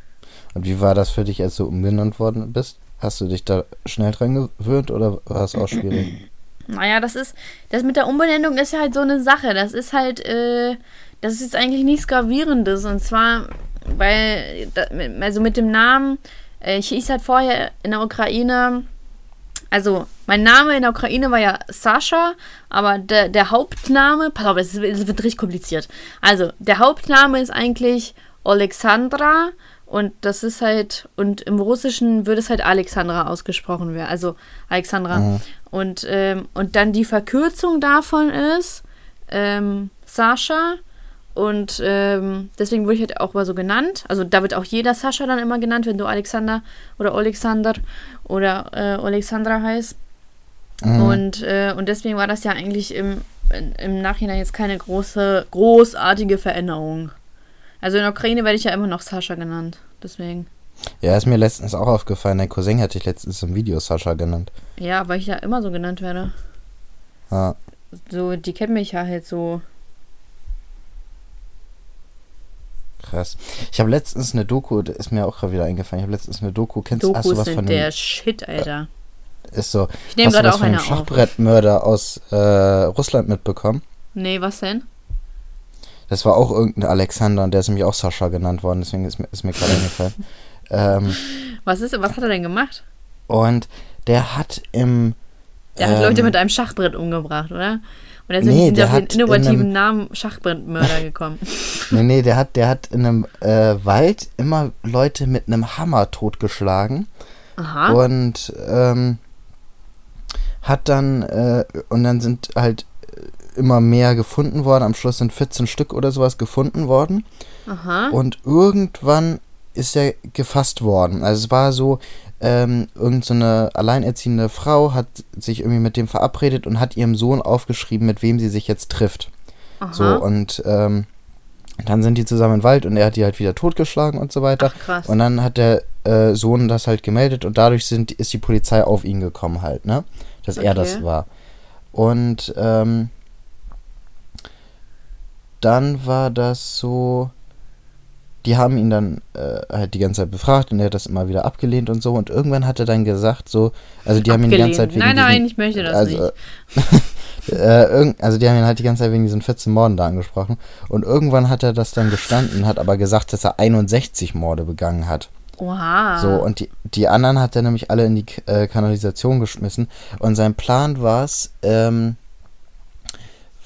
Und wie war das für dich, als du umbenannt worden bist? Hast du dich da schnell dran gewöhnt oder war es auch schwierig? Naja, das ist, das mit der Umbenennung ist ja halt so eine Sache. Das ist halt, äh, das ist jetzt eigentlich nichts Gravierendes. Und zwar, weil, also mit dem Namen, äh, ich hieß halt vorher in der Ukraine Also, mein Name in der Ukraine war ja Sascha, aber der, der Hauptname, pass auf, es, es wird richtig kompliziert. Also, der Hauptname ist eigentlich Alexandra und das ist halt, und im Russischen würde es halt Alexandra ausgesprochen werden, also Alexandra. Mhm. Und, ähm, und dann die Verkürzung davon ist ähm, Sascha. Und ähm, deswegen wurde ich halt auch mal so genannt. Also da wird auch jeder Sascha dann immer genannt, wenn du Alexander oder Alexander oder äh, Alexandra heißt. Mhm. Und, äh, und deswegen war das ja eigentlich im, in, im Nachhinein jetzt keine große, großartige Veränderung. Also in der Ukraine werde ich ja immer noch Sascha genannt. Deswegen. Ja, ist mir letztens auch aufgefallen. Dein Cousin hatte ich letztens im Video Sascha genannt. Ja, weil ich ja immer so genannt werde. Ja. So, die kennen mich ja halt so. Krass. Ich habe letztens eine Doku, ist mir auch gerade wieder eingefallen. Ich habe letztens eine Doku, kennst hast du was sind von der dem, Shit, Alter. ist so, Ich nehme gerade auch eine auf. Schachbrettmörder aus äh, Russland mitbekommen? Nee, was denn? Das war auch irgendein Alexander und der ist nämlich auch Sascha genannt worden, deswegen ist mir, ist mir gerade eingefallen. Ähm, Was ist, was hat er denn gemacht? und der hat im. Der hat ähm, Leute mit einem Schachbrett umgebracht, oder? Und deswegen Nee, sind der auf den hat in innovativen einem- Namen Schachbrettmörder gekommen. Nee, nee, der hat, der hat in einem äh, Wald immer Leute mit einem Hammer totgeschlagen. Aha. Und ähm, hat dann, äh, und dann sind halt äh, immer mehr gefunden worden. Am Schluss sind 14 Stück oder sowas gefunden worden. Aha. Und irgendwann ist er gefasst worden. Also es war so, ähm, irgend so eine alleinerziehende Frau hat sich irgendwie mit dem verabredet und hat ihrem Sohn aufgeschrieben, mit wem sie sich jetzt trifft. Aha. So, und ähm, dann sind die zusammen im Wald und er hat die halt wieder totgeschlagen und so weiter. Ach, krass. Und dann hat der äh, Sohn das halt gemeldet und dadurch sind, ist die Polizei auf ihn gekommen halt, ne? Dass er das Okay. war. Und ähm, dann war das so, die haben ihn dann äh, halt die ganze Zeit befragt und er hat das immer wieder abgelehnt und so. Und irgendwann hat er dann gesagt, so, also die haben ihn die ganze Zeit wegen Nein, nein, diesen- ich möchte das also, nicht. äh, also die haben ihn halt die ganze Zeit wegen diesen 14 Morden da angesprochen. Und irgendwann hat er das dann gestanden, hat aber gesagt, dass er 61 Morde begangen hat. Oha. So, und die, die anderen hat er nämlich alle in die äh, Kanalisation geschmissen. Und sein Plan war es, ähm,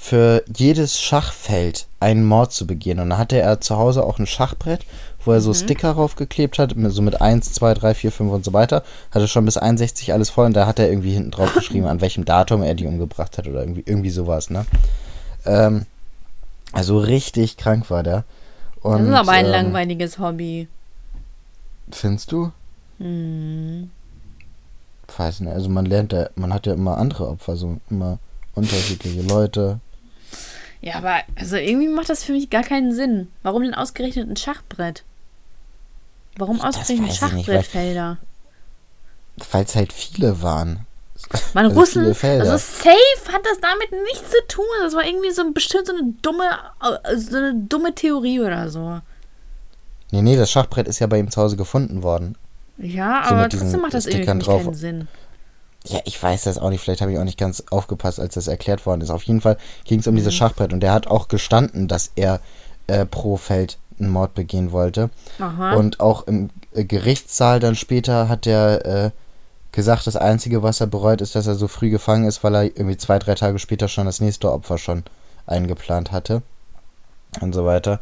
für jedes Schachfeld einen Mord zu begehen. Und da hatte er zu Hause auch ein Schachbrett, wo er so Mhm. Sticker draufgeklebt hat, so mit 1, 2, 3, 4, 5 und so weiter. Hatte schon bis 61 alles voll und da hat er irgendwie hinten drauf geschrieben, an welchem Datum er die umgebracht hat oder irgendwie, irgendwie sowas, ne? Ähm, also richtig krank war der. Und, das ist aber ein ähm, langweiliges Hobby. Findest du? Hm. weiß nicht, also man lernt ja, man hat ja immer andere Opfer, so immer unterschiedliche Leute. Ja, aber also irgendwie macht das für mich gar keinen Sinn. Warum denn ausgerechnet ein Schachbrett? Warum ausgerechnet Schachbrettfelder? Weil es halt viele waren. Man also Russen, also safe hat das damit nichts zu tun. Das war irgendwie so bestimmt so eine dumme, äh, so eine dumme Theorie oder so. Nee, nee, das Schachbrett ist ja bei ihm zu Hause gefunden worden. Ja, So aber trotzdem macht das irgendwie Stickern mich drauf. keinen Sinn. Ja, ich weiß das auch nicht, vielleicht habe ich auch nicht ganz aufgepasst, als das erklärt worden ist. Auf jeden Fall ging es um dieses Schachbrett und der hat auch gestanden, dass er äh, pro Feld einen Mord begehen wollte. Aha. Und auch im äh, Gerichtssaal dann später hat er äh, gesagt, das Einzige, was er bereut, ist, dass er so früh gefangen ist, weil er irgendwie zwei, drei Tage später schon das nächste Opfer schon eingeplant hatte. Und so weiter.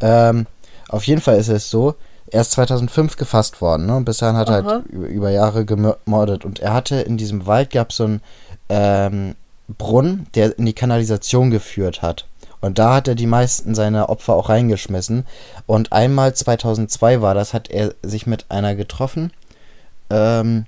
Ähm, auf jeden Fall ist es so, er ist 2005 gefasst worden, ne? Und bis dahin hat er Aha. halt über, über Jahre gemordet. Und er hatte in diesem Wald gab es so einen ähm, Brunnen, der in die Kanalisation geführt hat. Und da hat er die meisten seiner Opfer auch reingeschmissen. Und einmal 2002 war das, hat er sich mit einer getroffen. Ähm,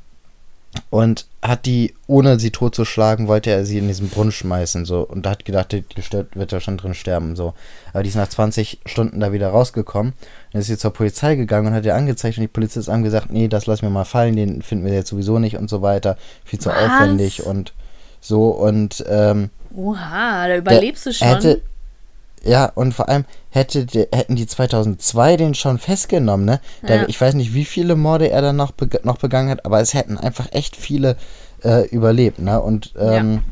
und hat die, ohne sie totzuschlagen, wollte er sie in diesen Brunnen schmeißen. So, und da hat gedacht, die, die wird da schon drin sterben. So. Aber die ist nach 20 Stunden da wieder rausgekommen. Dann ist sie zur Polizei gegangen und hat ihr angezeigt. Und die Polizisten haben gesagt, nee, das lassen wir mal fallen, den finden wir jetzt sowieso nicht und so weiter. Viel zu Was? aufwendig und so. Und ähm, Oha, da überlebst du schon. Hätte, ja, und vor allem hätte, hätten die 2002 den schon festgenommen, ne? Der, Ja. Ich weiß nicht, wie viele Morde er dann noch, beg noch begangen hat, aber es hätten einfach echt viele äh, überlebt, ne? Und ähm,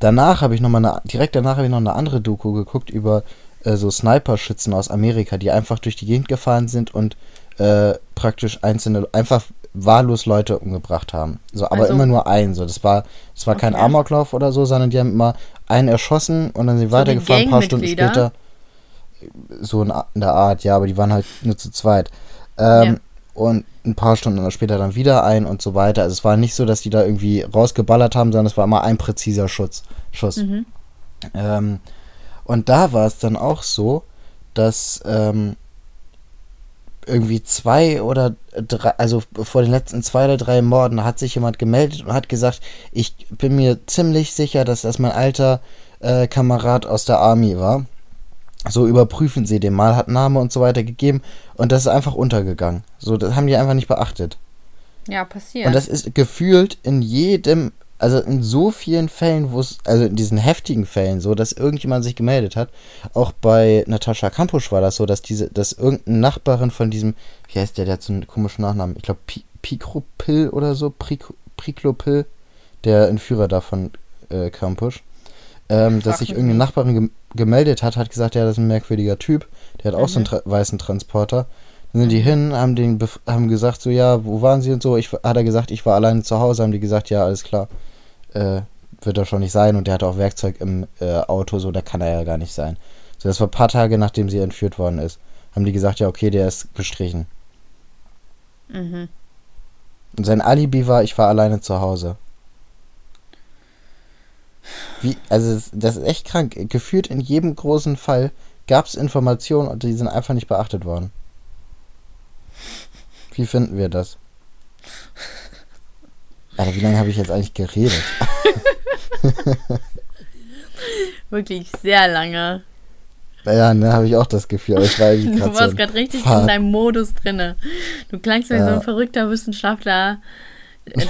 danach habe ich noch mal eine, direkt danach habe ich noch eine andere Doku geguckt über äh, so Sniper-Schützen aus Amerika, die einfach durch die Gegend gefahren sind und äh, praktisch einzelne, einfach wahllos Leute umgebracht haben. So, aber Also- immer nur einen. So, das war, das war kein Okay. Amoklauf oder so, sondern die haben immer einen erschossen und dann sind sie So weitergefahren. Ein paar Stunden später. So in, in der Art, ja, aber die waren halt nur zu zweit. Ähm, Ja. Und ein paar Stunden später dann wieder ein und so weiter. Also es war nicht so, dass die da irgendwie rausgeballert haben, sondern es war immer ein präziser Schutz, Schuss. Mhm. Ähm, und da war es dann auch so, dass ähm, irgendwie zwei oder drei, also vor den letzten zwei oder drei Morden hat sich jemand gemeldet und hat gesagt, ich bin mir ziemlich sicher, dass das mein alter äh, Kamerad aus der Army war. So überprüfen Sie den mal, hat Name und so weiter gegeben und das ist einfach untergegangen. So, das haben die einfach nicht beachtet. Ja, passiert. Und das ist gefühlt in jedem, also in so vielen Fällen, wo es, also in diesen heftigen Fällen so, dass irgendjemand sich gemeldet hat. Auch bei Natascha Kampusch war das so, dass diese, dass irgendeine Nachbarin von diesem, wie heißt der, der hat so einen komischen Nachnamen, ich glaube Pi Pikropil oder so, Prik Priklopil, der Entführer da von äh, Kampusch. Ähm, dass sich irgendeine. Nachbarin gem gemeldet hat, hat gesagt, ja, das ist ein merkwürdiger Typ. Der hat auch so einen Mhm. tra weißen Transporter. Dann sind die hin, haben den haben gesagt, so ja, wo waren sie und so. Ich, hat er gesagt, ich war alleine zu Hause, haben die gesagt, ja, alles klar. Äh, wird er schon nicht sein. Und der hatte auch Werkzeug im äh, Auto, so, da kann er ja gar nicht sein. So, das war ein paar Tage, nachdem sie entführt worden ist. Haben die gesagt, ja, okay, der ist gestrichen. mhm. Und sein Alibi war, ich war alleine zu Hause. Wie, also das ist echt krank. Gefühlt in jedem großen Fall gab es Informationen und die sind einfach nicht beachtet worden. Wie finden wir das? Alter, wie lange habe ich jetzt eigentlich geredet? Wirklich sehr lange. Ja, ne, habe ich auch das Gefühl. Ich war Du so warst in gerade richtig Fahrt. in deinem Modus drinne. Du klangst wie so Ja. ein verrückter Wissenschaftler,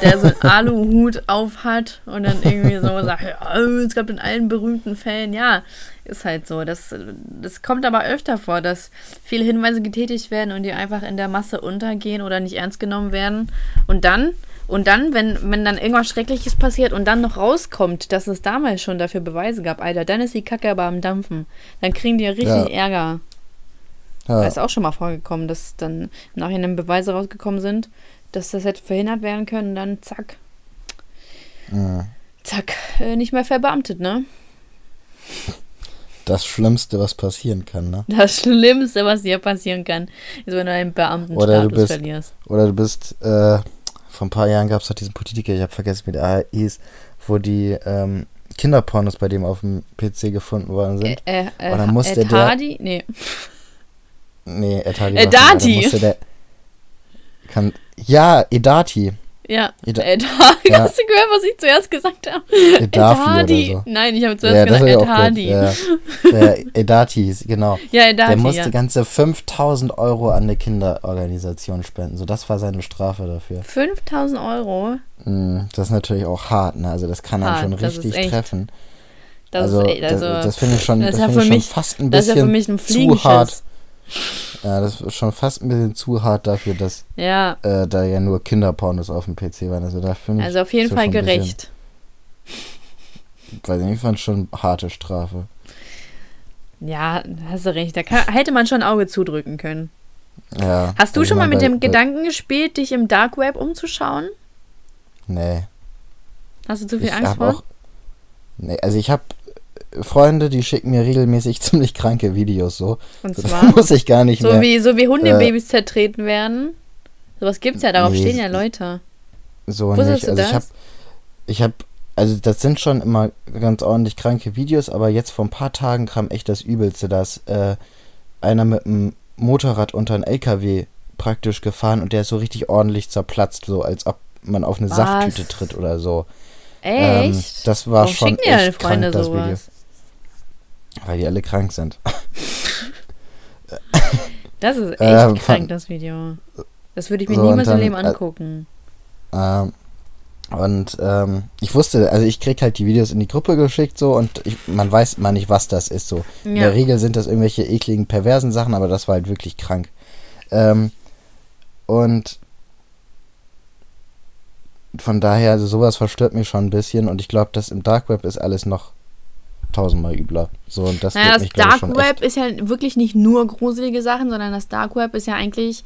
der so einen Aluhut auf hat und dann irgendwie so sagt, ja, es gab in allen berühmten Fällen, ja, ist halt so. Das, das kommt aber öfter vor, dass viele Hinweise getätigt werden und die einfach in der Masse untergehen oder nicht ernst genommen werden. Und dann, und dann, wenn, wenn dann irgendwas Schreckliches passiert und dann noch rauskommt, dass es damals schon dafür Beweise gab, Alter, dann ist die Kacke aber am Dampfen. Dann kriegen die richtig Ja. Ärger. Ja, Da ist auch schon mal vorgekommen, dass dann im Nachhinein Beweise rausgekommen sind, dass das hätte verhindert werden können, dann zack, mh. zack, äh, nicht mehr verbeamtet, ne? das Schlimmste, was passieren kann, ne? Das Schlimmste, was dir passieren kann, ist, wenn du einen Oder du Beamtenstatus bist- verlierst. Oder du bist, äh, vor ein paar Jahren gab es halt diesen Politiker, ich habe vergessen, wie der hieß, wo die ähm, Kinderpornos bei dem auf dem PC gefunden worden sind. Äh, äh, Und dann musste Ed der- Hardy? Nee. Nee, Edati. War schon, Dati. da musste der- Kann, ja, Edati. Ja, Ed Hardy. Ja. Hast du gehört, was ich zuerst gesagt habe? Oder so. Nein, ich habe zuerst Ja, gesagt Ed Hardy. Ja, der Edati genau. Ja, Ed Der Hardy, musste ja. ganze 5000 Euro an eine Kinderorganisation spenden. So, das war seine Strafe dafür. 5000 Euro? Mm, Das ist natürlich auch hart, ne? Also, das kann einen Hart, schon das ist richtig treffen. Das also, ist, also das, das finde ich schon, das das ja ich schon mich- fast ein das ist ja bisschen für mich ein zu hart. Ja, das ist schon fast ein bisschen zu hart dafür, dass Ja, äh, da ja nur Kinderpornos auf dem PC waren. Also da also auf jeden Fall gerecht. Nicht, ich fand schon harte Strafe. Ja, hast du recht. Da kann, hätte man schon ein Auge zudrücken können. Ja. Hast du also schon mal mit bei- dem Gedanken gespielt, dich im Dark Web umzuschauen? Nee. Hast du zu viel ich Angst vor? auch. Nee, also ich habe Freunde, die schicken mir regelmäßig ziemlich kranke Videos so. Und So, zwar muss ich gar nicht so mehr. wie, so wie Hundebabys zertreten werden. Sowas gibt's ja, darauf Nee, stehen ja Leute. so Wusstest nicht. Also ich das? habe ich habe also das sind schon immer ganz ordentlich kranke Videos, aber jetzt vor ein paar Tagen kam echt das Übelste, dass äh, einer mit einem Motorrad unter einen LKW praktisch gefahren und der ist so richtig ordentlich zerplatzt, so als ob man auf eine Was? Safttüte tritt oder so. Echt? Ähm, das war Warum schon echt Freunde krank, das Video. Weil die alle krank sind. Das ist echt Äh, krank, das Video. Das würde ich mir So, niemals im dann, Leben äh, angucken. Ähm, und ähm, ich wusste, also ich krieg halt die Videos in die Gruppe geschickt so und ich, man weiß immer nicht, was das ist so. In Ja. der Regel sind das irgendwelche ekligen, perversen Sachen, aber das war halt wirklich krank. Ähm, und von daher, also sowas verstört mich schon ein bisschen und ich glaube, das im Dark Web ist alles noch tausendmal übler. So, und das Naja, das mich, ich, Dark schon Web ist ja wirklich nicht nur gruselige Sachen, sondern das Dark Web ist ja eigentlich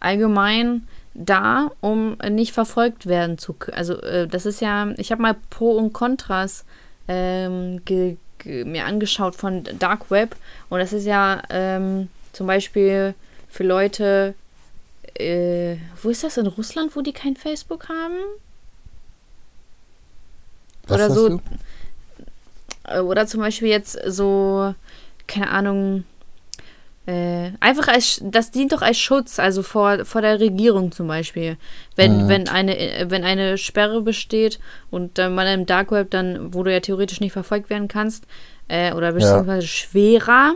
allgemein da, um nicht verfolgt werden zu können. Also äh, das ist ja, ich habe mal Pro und Kontras ähm, mir angeschaut von Dark Web und das ist ja ähm, zum Beispiel für Leute, äh, wo ist das in Russland, wo die kein Facebook haben? Was oder hast so. du? Äh, Oder zum Beispiel jetzt so, keine Ahnung, äh, einfach als, das dient doch als Schutz, also vor, vor der Regierung zum Beispiel. Wenn, Mhm. wenn, eine, wenn eine Sperre besteht und äh, man im Dark Web dann, wo du ja theoretisch nicht verfolgt werden kannst, äh, oder beziehungsweise schwerer.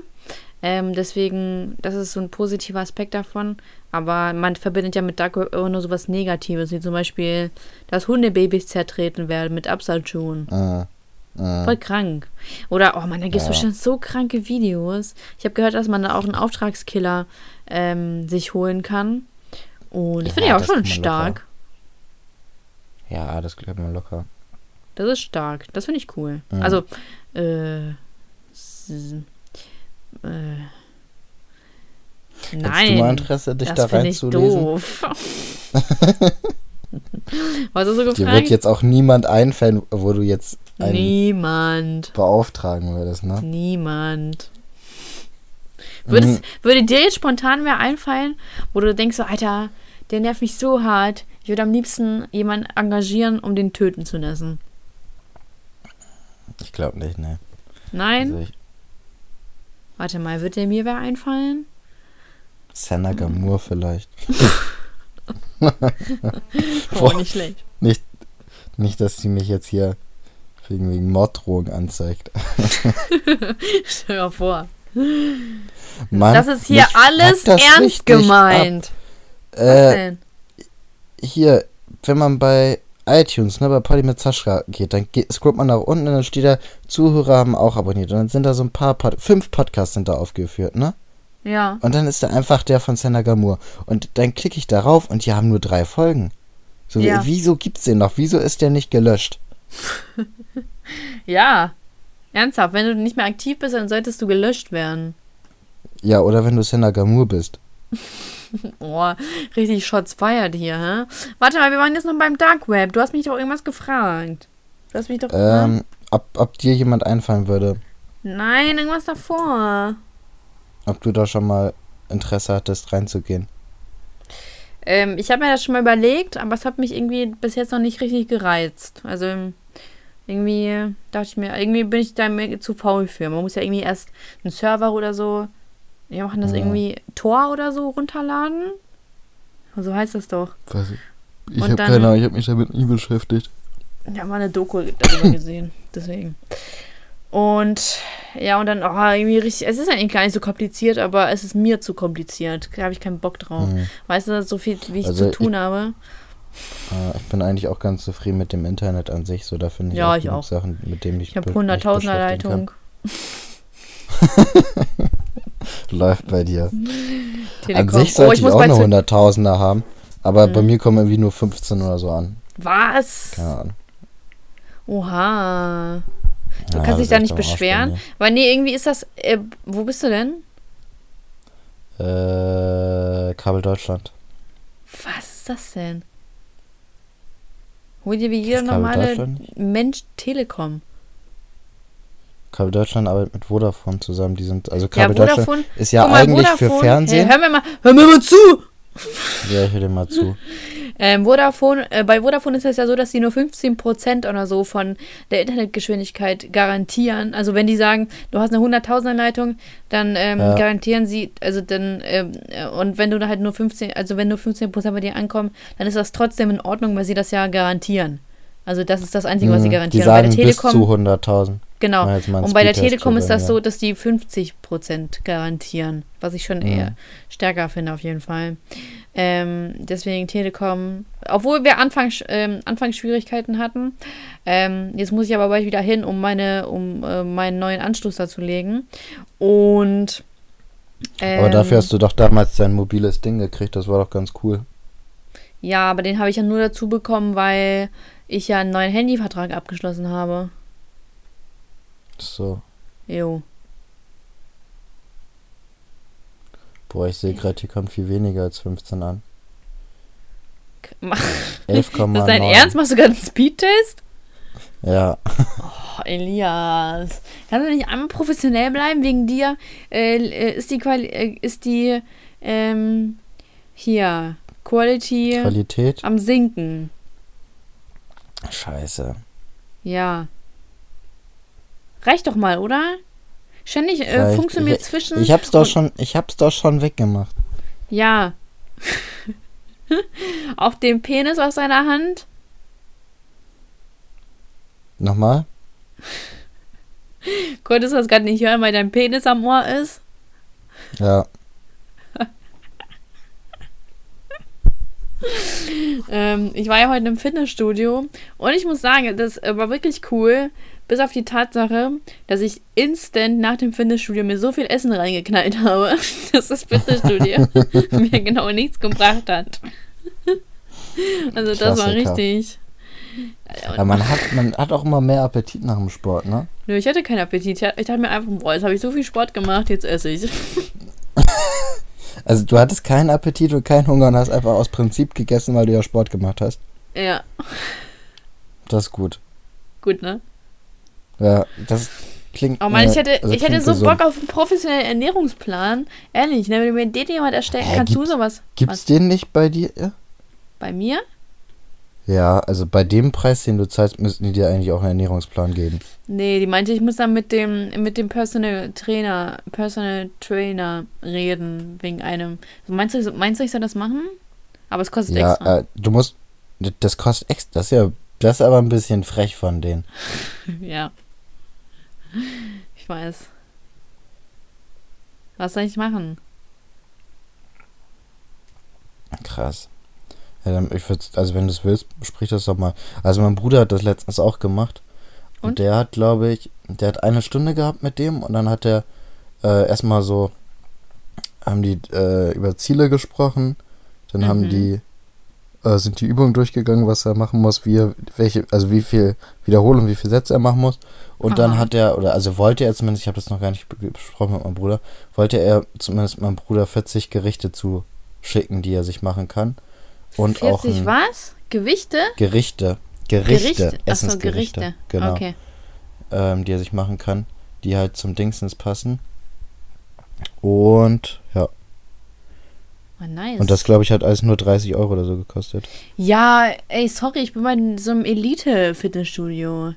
Ähm, deswegen, das ist so ein positiver Aspekt davon. Aber man verbindet ja mit Dark Web immer nur sowas Negatives, wie zum Beispiel, dass Hundebabys zertreten werden mit Absaltschuhen. Äh, äh, Voll krank. Oder, oh man, da gibt es Ja. bestimmt so kranke Videos. Ich habe gehört, dass man da auch einen Auftragskiller ähm, sich holen kann. Und ich finde Ja, ja auch das schon man stark. ja, das klappt mal locker. Das ist stark. Das finde ich cool. Mhm. Also, äh, äh, Hättest du mal nein, Interesse, dich da das finde ich reinzulesen? doof. Was hast du Dir wird gefragt? jetzt auch niemand einfallen, wo du jetzt Niemand. beauftragen würdest, ne? Niemand. Würdest, Mhm. Würde dir jetzt spontan mehr einfallen, wo du denkst, so, Alter, der nervt mich so hart. Ich würde am liebsten jemanden engagieren, um den töten zu lassen. Ich glaube nicht, ne. Nein? Also Warte mal, wird dir mir wer einfallen? Senna Gamur vielleicht. Oh, Boah. nicht schlecht. Nicht, nicht, dass sie mich jetzt hier wegen, wegen Morddrohung anzeigt. Stell dir mal vor. Mann, das ist hier alles ernst richtig gemeint. ab. Was Äh, denn? hier, wenn man bei iTunes, ne, bei Party mit Sascha geht, dann geht, scrollt man nach unten und dann steht da, Zuhörer haben auch abonniert. Und dann sind da so ein paar, Pod fünf Podcasts sind da aufgeführt, ne? Ja. Und dann ist da einfach der von Senna Gamur. Und dann klicke ich darauf und die haben nur drei Folgen. So, Ja. wieso gibt's den noch? Wieso ist der nicht gelöscht? Ja. Ernsthaft, wenn du nicht mehr aktiv bist, dann solltest du gelöscht werden. Ja, oder wenn du Senna Gamur bist. Oh, richtig Shots feiert hier, hä? Warte mal, wir waren jetzt noch beim Dark Web. Du hast mich doch irgendwas gefragt. Du hast mich doch gefragt. Ähm, ob, ob dir jemand einfallen würde, Nein, irgendwas davor. ob du da schon mal Interesse hattest, reinzugehen. Ähm, ich habe mir das schon mal überlegt, aber es hat mich irgendwie bis jetzt noch nicht richtig gereizt. Also irgendwie dachte ich mir, irgendwie bin ich da zu faul für. Man muss ja irgendwie erst einen Server oder so. Wir machen das Ja. irgendwie Tor oder so runterladen. So heißt das doch. Weiß ich. Ich Und hab dann- keine Ahnung, ich habe mich damit nie beschäftigt. Ich habe mal eine Doku darüber gesehen. Deswegen. Und ja, und dann, oh, irgendwie richtig. Es ist eigentlich gar nicht so kompliziert, aber es ist mir zu kompliziert. Da habe ich keinen Bock drauf. Mhm. Weißt du, so viel, wie ich Also zu tun habe. Äh, ich bin eigentlich auch ganz zufrieden mit dem Internet an sich. So, da finde ich Ja, auch ich auch. Sachen, mit denen ich Ich habe be- mich 100.000er beschäftigen Leitung. Läuft bei dir. Telekom. An sich sollte oh, ich, ich muss auch eine zu- Hunderttausender haben. Aber bei Mhm. mir kommen irgendwie nur 15 oder so an. Was? Keine Ahnung. Oha. Du Ja, kannst dich da nicht beschweren. Weil nee, irgendwie ist das. Äh, wo bist du denn? Äh, Kabel Deutschland. Was ist das denn? Hol dir wie jeder normale Deutschland? Mensch Telekom. Kabel Deutschland arbeitet mit Vodafone zusammen. Die sind, also Ja, Kabel Deutschland Vodafone. ist ja mal, eigentlich für Vodafone- Fernsehen. Hey, hör mir mal, hör mir mal zu! Ja, ich höre dir mal zu. Ähm, Vodafone, äh, bei Vodafone ist es ja so, dass die nur 15% oder so von der Internetgeschwindigkeit garantieren. Also wenn die sagen, du hast eine 100.000er Leitung, dann ähm, Ja. garantieren sie, also dann, ähm, äh, und wenn du halt nur 15, also wenn nur 15% bei dir ankommen, dann ist das trotzdem in Ordnung, weil sie das ja garantieren. Also das ist das Einzige, was sie Mhm. garantieren. Die Und bei sagen der bis zu Telekom, 100.000. genau. Und bei der Telekom ist das so, dass die 50% garantieren, was ich schon Mhm. eher stärker finde auf jeden Fall. Ähm, deswegen Telekom, obwohl wir Anfangs, ähm, Anfangsschwierigkeiten hatten. Ähm, jetzt muss ich aber bald wieder hin, um meine, um äh, meinen neuen Anschluss da zu legen. Und ähm, Aber dafür hast du doch damals dein mobiles Ding gekriegt. Das war doch ganz cool. ja, aber den habe ich ja nur dazu bekommen, weil ich ja einen neuen Handyvertrag abgeschlossen habe. So. Jo. Boah, ich sehe gerade, hier kommt viel weniger als 15 an. Ist das dein Ernst? Machst du gerade einen Speedtest? Ja. Oh, Elias. Kannst du nicht einmal professionell bleiben? Wegen dir äh, äh ist die Quali äh, ist die ähm, hier Quality Qualität am sinken. Scheiße. Ja. Reicht doch mal, oder? Ständig äh, funktioniert ich, zwischen. Ich hab's doch schon, ich hab's doch schon weggemacht. Ja. Auf dem Penis aus seiner Hand. Nochmal? Konntest du das gerade nicht hören, weil dein Penis am Ohr ist? Ja. ähm, ich war ja heute im Fitnessstudio und ich muss sagen, das war wirklich cool, bis auf die Tatsache, dass ich instant nach dem Fitnessstudio mir so viel Essen reingeknallt habe, dass das Fitnessstudio mir genau nichts gebracht hat. Also das war richtig. Ja, man hat, man hat auch immer mehr Appetit nach dem Sport, ne? Nö, ich hatte keinen Appetit. Ich dachte mir einfach, boah, jetzt habe ich so viel Sport gemacht, jetzt esse ich. Also du hattest keinen Appetit und keinen Hunger und hast einfach aus Prinzip gegessen, weil du ja Sport gemacht hast. Ja. Das ist gut. Gut, ne? Ja, das klingt. Oh Mann, ich hätte, also ich hätte so gesund. Bock auf einen professionellen Ernährungsplan. Ehrlich, ne, wenn du mir den jemand erstellen Hä, kannst du sowas. Gibt's was? den nicht bei dir? Bei mir? Ja, also bei dem Preis, den du zahlst, müssten die dir eigentlich auch einen Ernährungsplan geben. Nee, die meinte, ich muss dann mit dem, mit dem Personal Trainer, Personal Trainer reden, wegen einem. Meinst du, meinst du, ich soll das machen? Aber es kostet ja, extra. Äh, du musst, das kostet extra, das ist ja, das ist aber ein bisschen frech von denen. ja. Ich weiß. Was soll ich machen? Krass. Ja, ich würde, also wenn du es willst, sprich das doch mal. Also mein Bruder hat das letztens auch gemacht. Und, und der hat, glaube ich, der hat eine Stunde gehabt mit dem und dann hat er äh, erstmal so, haben die äh, über Ziele gesprochen, dann mhm. haben die, äh, sind die Übungen durchgegangen, was er machen muss, wie er, welche, also wie viel Wiederholung, wie viele Sätze er machen muss. Und Aha. dann hat er, oder also wollte er zumindest, ich habe das noch gar nicht besprochen mit meinem Bruder, wollte er zumindest meinem Bruder 40 Gerichte zu schicken, die er sich machen kann. Und 40 auch ein, was? Gewichte? Gerichte. Gerichte. Gerichte. Essensgerichte. Gerichte. Genau. Okay. Ähm, die er sich machen kann, die halt zum Dingsens passen. Und ja. Oh, nice. Und das, glaube ich, hat alles nur 30 Euro oder so gekostet. Ja, ey, sorry, ich bin bei so einem Elite-Fitnessstudio.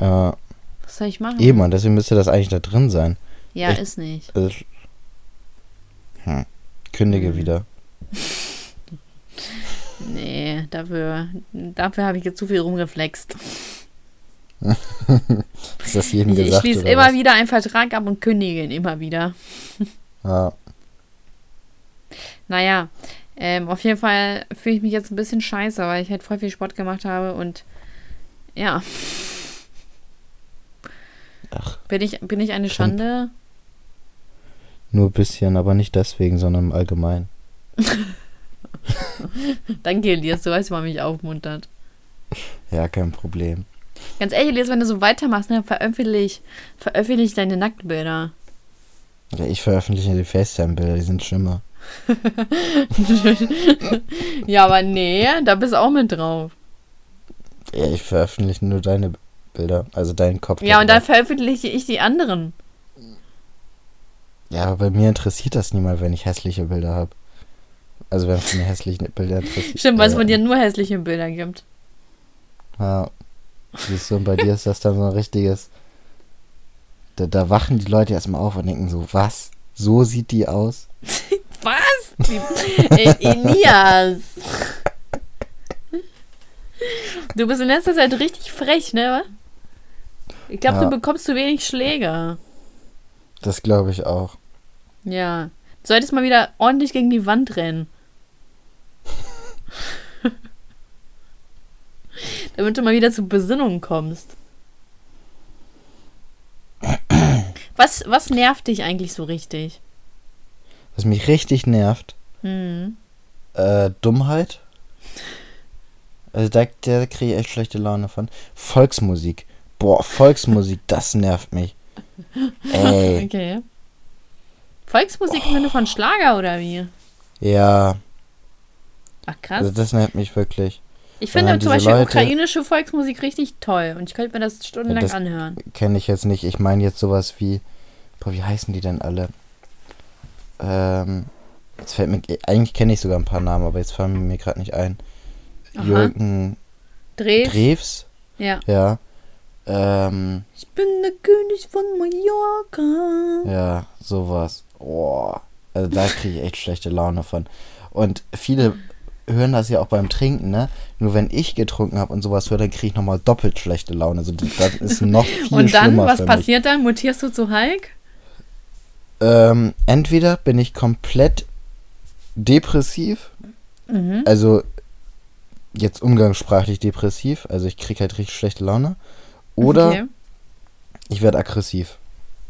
Ja. Was soll ich machen? Eben, und deswegen müsste das eigentlich da drin sein. Ja, ich, ist nicht. Also, hm, kündige hm. wieder. Nee, dafür, dafür habe ich jetzt zu viel rumgeflext. ist das jedem ich, gesagt? Ich schließe immer was? wieder einen Vertrag ab und kündige ihn immer wieder. ja. Naja, ähm, auf jeden Fall fühle ich mich jetzt ein bisschen scheiße, weil ich halt voll viel Sport gemacht habe und ja. Ach, bin ich, bin ich eine Schande? Nur ein bisschen, aber nicht deswegen, sondern im Allgemeinen. Danke, Elias, du weißt, wie man mich aufmuntert. Ja, kein Problem. Ganz ehrlich, Elias, wenn du so weitermachst, ne, veröffentlich, veröffentlich deine Nacktbilder. Ja, ich veröffentliche die FaceTime-Bilder, die sind schlimmer. ja, aber nee, da bist du auch mit drauf. Ja, ich veröffentliche nur deine Bilder, also deinen Kopf. Ja, und dann veröffentliche ich die anderen. Ja, aber bei mir interessiert das niemand, wenn ich hässliche Bilder habe. Also wenn es mir hässliche Bilder interessiert. Stimmt, weil es von dir nur hässliche Bilder gibt. Ja. Siehst du, und bei dir ist das dann so ein richtiges. Da, da wachen die Leute erstmal auf und denken so, was? So sieht die aus? Ey, Elias. Du bist in letzter Zeit richtig frech, ne? Ich glaube, ja. du bekommst zu wenig Schläge. Das glaube ich auch. Ja. Du solltest mal wieder ordentlich gegen die Wand rennen. Damit du mal wieder zur Besinnung kommst. Was, was nervt dich eigentlich so richtig? Was mich richtig nervt? Hm. Äh, Dummheit. Also da, da kriege ich echt schlechte Laune von. Volksmusik. Boah, Volksmusik, das nervt mich. Ey. Okay. Volksmusik im Sinne von Schlager oder wie? Ja. Ach krass. Also das nervt mich wirklich. ich finde zum Beispiel Leute- ukrainische Volksmusik richtig toll und ich könnte mir das stundenlang das- anhören. Kenne ich jetzt nicht. Ich meine jetzt sowas wie, boah, wie heißen die denn alle? Ähm, jetzt fällt mir, eigentlich kenne ich sogar ein paar Namen, aber jetzt fallen mir gerade nicht ein. Aha. Jürgen Dreh? Drews, Ja. ja. Ähm, Ich bin der König von Mallorca. ja, sowas. Oh, also da kriege ich echt schlechte Laune von. Und viele hören das ja auch beim Trinken, ne? Nur wenn ich getrunken habe und sowas höre, dann kriege ich nochmal doppelt schlechte Laune. Also das, ist noch viel Und dann, schlimmer was passiert dann? Mutierst du zu Hulk? Ähm, entweder bin ich komplett depressiv, Mhm. also jetzt umgangssprachlich depressiv, also ich kriege halt richtig schlechte Laune, oder Okay. ich werde aggressiv.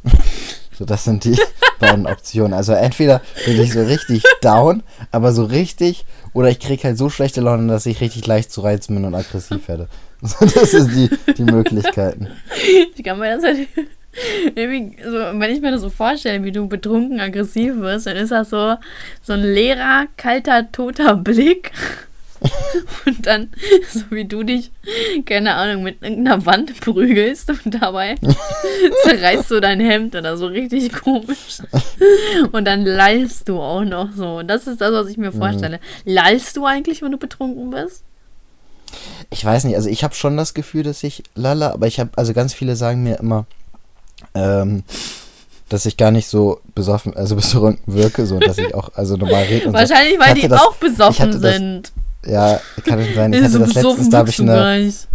so, das sind die beiden Optionen. Also entweder bin ich so richtig down, aber so richtig, oder ich kriege halt so schlechte Laune, dass ich richtig leicht zu reizen bin und aggressiv werde. So, das sind die, die Möglichkeiten. Ich kann mir das halt. So, wenn ich mir das so vorstelle, wie du betrunken aggressiv wirst, dann ist das so, so ein leerer, kalter, toter Blick. Und dann, so wie du dich, keine Ahnung, mit irgendeiner Wand prügelst und dabei zerreißt du dein Hemd oder so richtig komisch. Und dann lallst du auch noch so. Das ist das, was ich mir vorstelle. Lallst du eigentlich, wenn du betrunken bist? Ich weiß nicht, also ich habe schon das Gefühl, dass ich lala, aber ich habe, also ganz viele sagen mir immer, ähm, dass ich gar nicht so besoffen, also betrunken wirke, so dass ich auch, also normal rede und Wahrscheinlich, Ich weil die das- auch besoffen das- sind. so. Ja, kann es sein. Ich hatte so das letztens, da habe ich eine, ich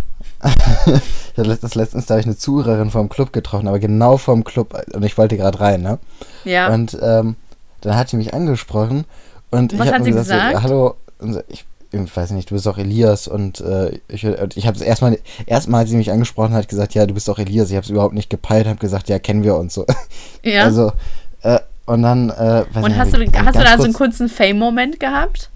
hatte letztens, letztens da habe ich eine Zuhörerin vom Club getroffen, aber genau vom Club und ich wollte gerade rein, ne? Ja. Und ähm, dann hat sie mich angesprochen und Was ich habe sie gesagt, so, gesagt? hallo, so, ich, ich weiß nicht, du bist doch Elias und äh, ich, und ich habe es erstmal, erstmal hat sie mich angesprochen, hat gesagt, ja, du bist doch Elias. Ich habe es überhaupt nicht gepeilt, habe gesagt, ja, kennen wir uns so. ja. Also äh, und dann äh, weiß Und nicht, hast du, hast du da so einen kurz, kurzen Fame-Moment gehabt?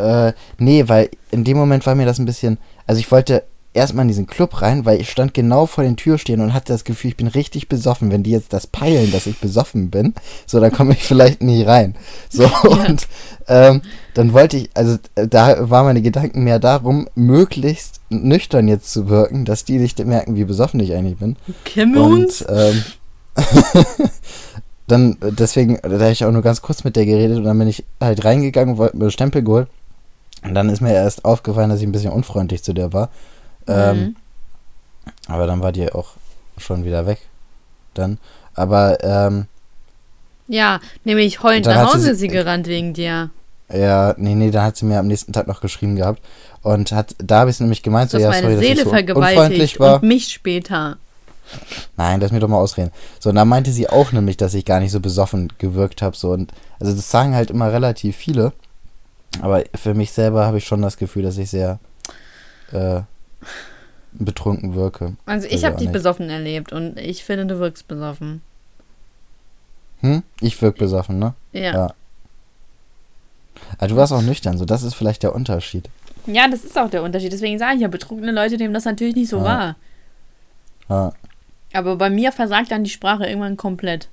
äh, nee, weil in dem Moment war mir das ein bisschen, also ich wollte erstmal in diesen Club rein, weil ich stand genau vor den Türstehen und hatte das Gefühl, ich bin richtig besoffen. Wenn die jetzt das peilen, dass ich besoffen bin, so, dann komme ich vielleicht nie rein. So, und ähm, dann wollte ich, also äh, da waren meine Gedanken mehr darum, möglichst nüchtern jetzt zu wirken, dass die nicht merken, wie besoffen ich eigentlich bin. Kennen wir uns? Und ähm, dann, äh, deswegen, da habe ich auch nur ganz kurz mit der geredet und dann bin ich halt reingegangen, wollte mir Stempel geholt. Und dann ist mir erst aufgefallen, dass ich ein bisschen unfreundlich zu der war. Ähm, Mhm. aber dann war die auch schon wieder weg. Dann. Aber, ähm, Ja, nämlich heulend nach hat sie Hause sie- sie gerannt wegen dir. ja, nee, nee, dann hat sie mir am nächsten Tag noch geschrieben gehabt. Und hat, da habe ich es nämlich gemeint, so, ja, meine sorry, dass Seele ich so vergewaltigt war. und mich später. Nein, lass mir doch mal ausreden. So, und dann meinte sie auch nämlich, dass ich gar nicht so besoffen gewirkt habe. So, und also das sagen halt immer relativ viele. Aber für mich selber habe ich schon das Gefühl, dass ich sehr äh, betrunken wirke. Also ich habe dich nicht. besoffen erlebt und ich finde, du wirkst besoffen. Hm? Ich wirke besoffen, ne? Ja. Ja. Aber du warst auch nüchtern, so das ist vielleicht der Unterschied. Ja, das ist auch der Unterschied. Deswegen sage ich ja, betrunkene Leute nehmen das natürlich nicht so Ja. wahr. Ja, Aber bei mir versagt dann die Sprache irgendwann komplett.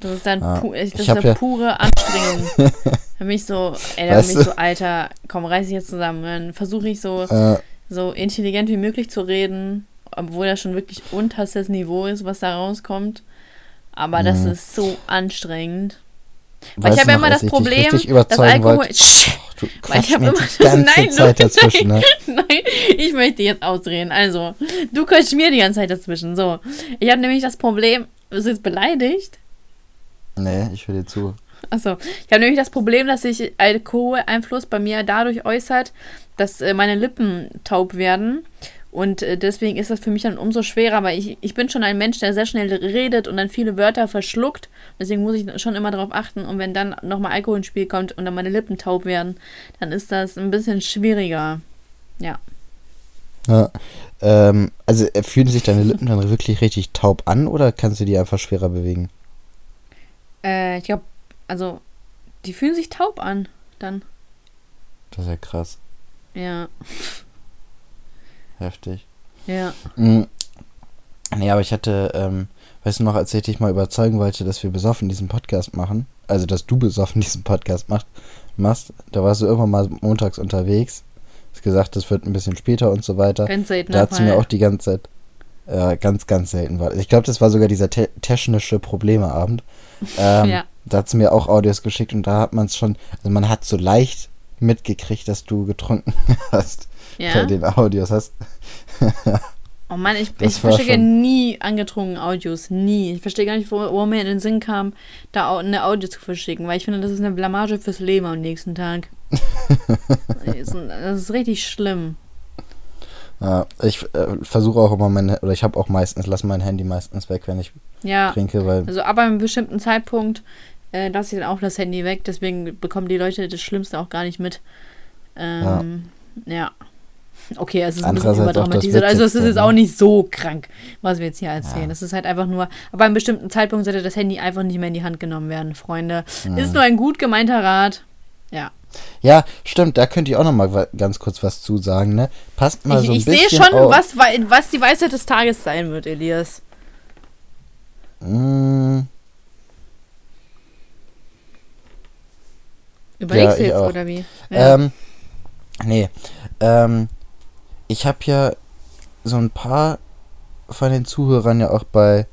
Das ist dann Ja. pu ist ja- pure Anstrengung. Für mich so, ey, da bin ich so, Alter, komm, reiß dich jetzt zusammen. Dann versuche ich so, äh, so intelligent wie möglich zu reden, obwohl das schon wirklich unterstes Niveau ist, was da rauskommt. Aber das Mhm. ist so anstrengend. Weil weißt ich habe ja immer das Problem, dass Alkohol. Du Weil ich habe immer ganze Nein, Zeit du- dazwischen, ne? Nein, ich möchte jetzt ausreden. Also, du quatschst mir die ganze Zeit dazwischen. So, ich habe nämlich das Problem, bist du jetzt beleidigt? Nee, ich höre dir zu. Achso, ich habe nämlich das Problem, dass sich Alkoholeinfluss bei mir dadurch äußert, dass äh, meine Lippen taub werden. Und äh, deswegen ist das für mich dann umso schwerer, weil ich, ich bin schon ein Mensch, der sehr schnell redet und dann viele Wörter verschluckt. Deswegen muss ich schon immer darauf achten. Und wenn dann nochmal Alkohol ins Spiel kommt und dann meine Lippen taub werden, dann ist das ein bisschen schwieriger. Ja. Ja. Ähm, also äh, fühlen sich deine Lippen dann wirklich richtig taub an oder kannst du die einfach schwerer bewegen? Äh, ich glaube, also, die fühlen sich taub an. Dann. Das ist ja krass. Ja. Heftig. Ja. Mhm. Nee, aber ich hatte, ähm, weißt du noch, als ich dich mal überzeugen wollte, dass wir besoffen diesen Podcast machen, also dass du besoffen diesen Podcast macht, machst, da warst du irgendwann mal montags unterwegs, hast gesagt, das wird ein bisschen später und so weiter. Ganz selten. Da hat mir auch die ganze Zeit, äh, ganz, ganz selten war. Ich glaube, das war sogar dieser te technische Problemeabend. Ähm, Ja. Da hat sie mir auch Audios geschickt und da hat man es schon, also man hat so leicht mitgekriegt, dass du getrunken hast bei Ja. den Audios. Hast, Oh Mann, ich, Das ich schon- nie angetrunken Audios. Nie. Ich verstehe gar nicht, wo, wo mir in den Sinn kam, da eine Audio zu verschicken, weil ich finde, das ist eine Blamage fürs Leben am nächsten Tag. das ist- richtig schlimm. ja, ich äh, versuche auch immer mein, oder ich habe auch meistens, lass mein Handy meistens weg, wenn ich Ja. trinke, weil Also ab einem bestimmten Zeitpunkt äh, lasse ich dann auch das Handy weg, deswegen bekommen die Leute das Schlimmste auch gar nicht mit. Ähm, ja. Okay, es ist ein bisschen überdramatisiert. Also es ist jetzt auch nicht so krank, was wir jetzt hier erzählen. Ja. Es ist halt einfach nur, aber einem bestimmten Zeitpunkt sollte das Handy einfach nicht mehr in die Hand genommen werden, Freunde. Mhm. Ist nur ein gut gemeinter Rat. Ja. Ja, stimmt, da könnt ihr auch noch mal ganz kurz was zu sagen, ne? Passt mal ich so ein ich sehe bisschen schon, auf. was, was die Weisheit des Tages sein wird, Elias. Mm, Überlegst Ja, du ich jetzt, auch. oder wie? Ja. Ähm, nee, ähm, ich habe ja so ein paar von den Zuhörern ja auch bei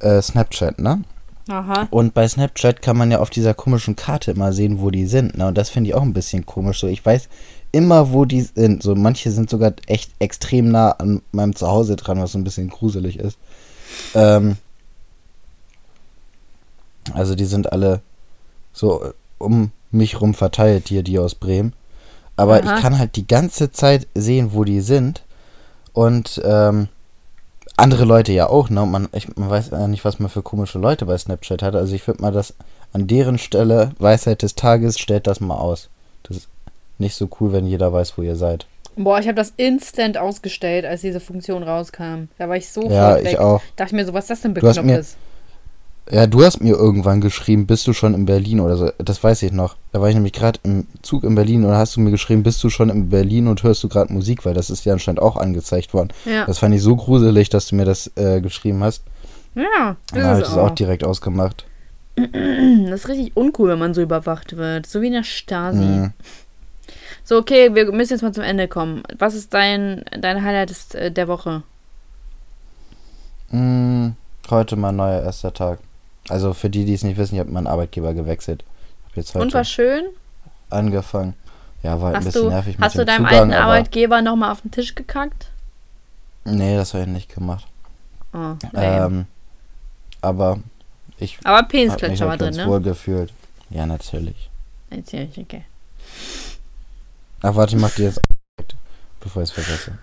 äh, Snapchat, ne? Aha. Und bei Snapchat kann man ja auf dieser komischen Karte immer sehen, wo die sind, ne? Und das finde ich auch ein bisschen komisch. So, ich weiß immer, wo die sind. So, manche sind sogar echt extrem nah an meinem Zuhause dran, was so ein bisschen gruselig ist. Ähm, also die sind alle so äh, um mich rum verteilt, hier, die aus Bremen. Aber Aha. ich kann halt die ganze Zeit sehen, wo die sind. Und ähm, andere Leute ja auch, ne? Und Man, ich, man weiß ja nicht, was man für komische Leute bei Snapchat hat. Also ich würde mal das an deren Stelle, Weisheit des Tages, stellt das mal aus. Das ist nicht so cool, wenn jeder weiß, wo ihr seid. Boah, ich habe das instant ausgestellt, als diese Funktion rauskam. Da war ich sofort Ja, weg. ich auch. Dachte ich mir so, was das denn Du hast bekloppt mir- ist. Ja, du hast mir irgendwann geschrieben, bist du schon in Berlin oder so. Das weiß ich noch. Da war ich nämlich gerade im Zug in Berlin und hast du mir geschrieben, bist du schon in Berlin und hörst du gerade Musik, weil das ist ja anscheinend auch angezeigt worden. Ja, Das fand ich so gruselig, dass du mir das äh, geschrieben hast. ja Dann habe ich das auch auch. direkt ausgemacht. Das ist richtig uncool, wenn man so überwacht wird. So wie in der Stasi. Mhm. So, okay, wir müssen jetzt mal zum Ende kommen. Was ist dein, dein Highlight des, äh, der Woche? Mm, heute mein neuer erster Tag. Also für die, die es nicht wissen, ich habe meinen Arbeitgeber gewechselt. Und war schön? angefangen. Ja, war halt ein bisschen du, nervig mit hast du deinem Zugang, alten Arbeitgeber nochmal auf den Tisch gekackt? nee, das habe ich nicht gemacht. Oh. Ähm, aber ich Aber habe mich Penisklatscher war drin, ne? wohl gefühlt. Ja, natürlich. Natürlich, okay. Ach, warte, ich mach die jetzt bevor ich es vergesse.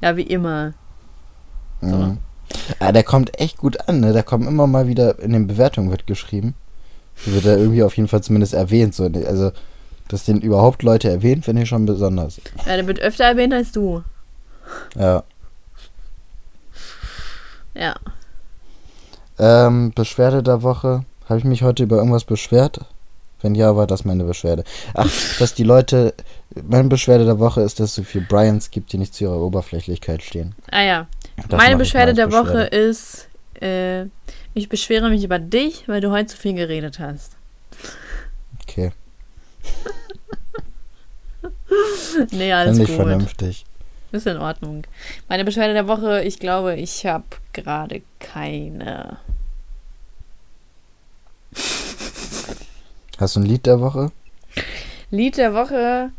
Ja, wie immer. So. Mhm. Ah, der kommt echt gut an, ne? Da kommen immer mal wieder in den Bewertungen wird geschrieben. Wird er irgendwie auf jeden Fall zumindest erwähnt. So. Also, dass den überhaupt Leute erwähnt, finde ich schon besonders. Ja, der wird öfter erwähnt als du. Ja. Ja. Ähm, Beschwerde der Woche. Habe ich mich heute über irgendwas beschwert? Wenn ja, war das meine Beschwerde. Ach, dass die Leute. Meine Beschwerde der Woche ist, dass es so viele Bryans gibt, die nicht zu ihrer Oberflächlichkeit stehen. Ah ja. Das Meine Beschwerde der als Woche Beschwerde. ist, äh, ich beschwere mich über dich, weil du heute zu viel geredet hast. Okay, Nee, alles finde ich gut. vernünftig. Ist in Ordnung. Meine Beschwerde der Woche, ich glaube, ich habe gerade keine. Hast du ein Lied der Woche? Lied der Woche,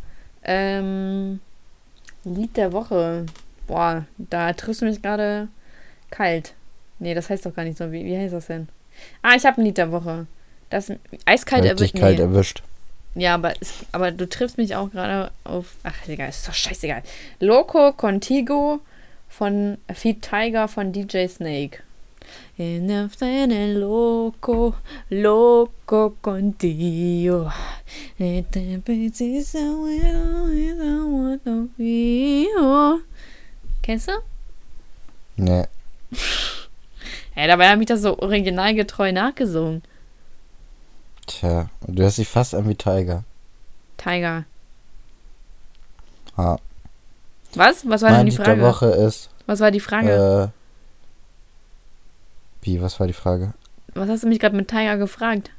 ähm, Lied der Woche. Boah, da triffst du mich gerade kalt. Nee, das heißt doch gar nicht so. Wie, wie heißt das denn? Ah, ich habe ein Lied der Woche. Das eiskalt erwischt. kalt Nee. erwischt. Ja, aber, es, aber du triffst mich auch gerade auf. Ach, egal, ist doch scheißegal. Loco Contigo von Feed Tiger von DJ Snake. In loco, loco contigo. Este Kennst du? Nee. Ja, dabei habe ich das so originalgetreu nachgesungen. Tja, du hörst dich fast an wie Tiger. Tiger. Ah. Was? Was war denn Mein die Lied Frage? der Woche ist Was war die Frage? Wie, was war die Frage? Was hast du mich gerade mit Tiger gefragt?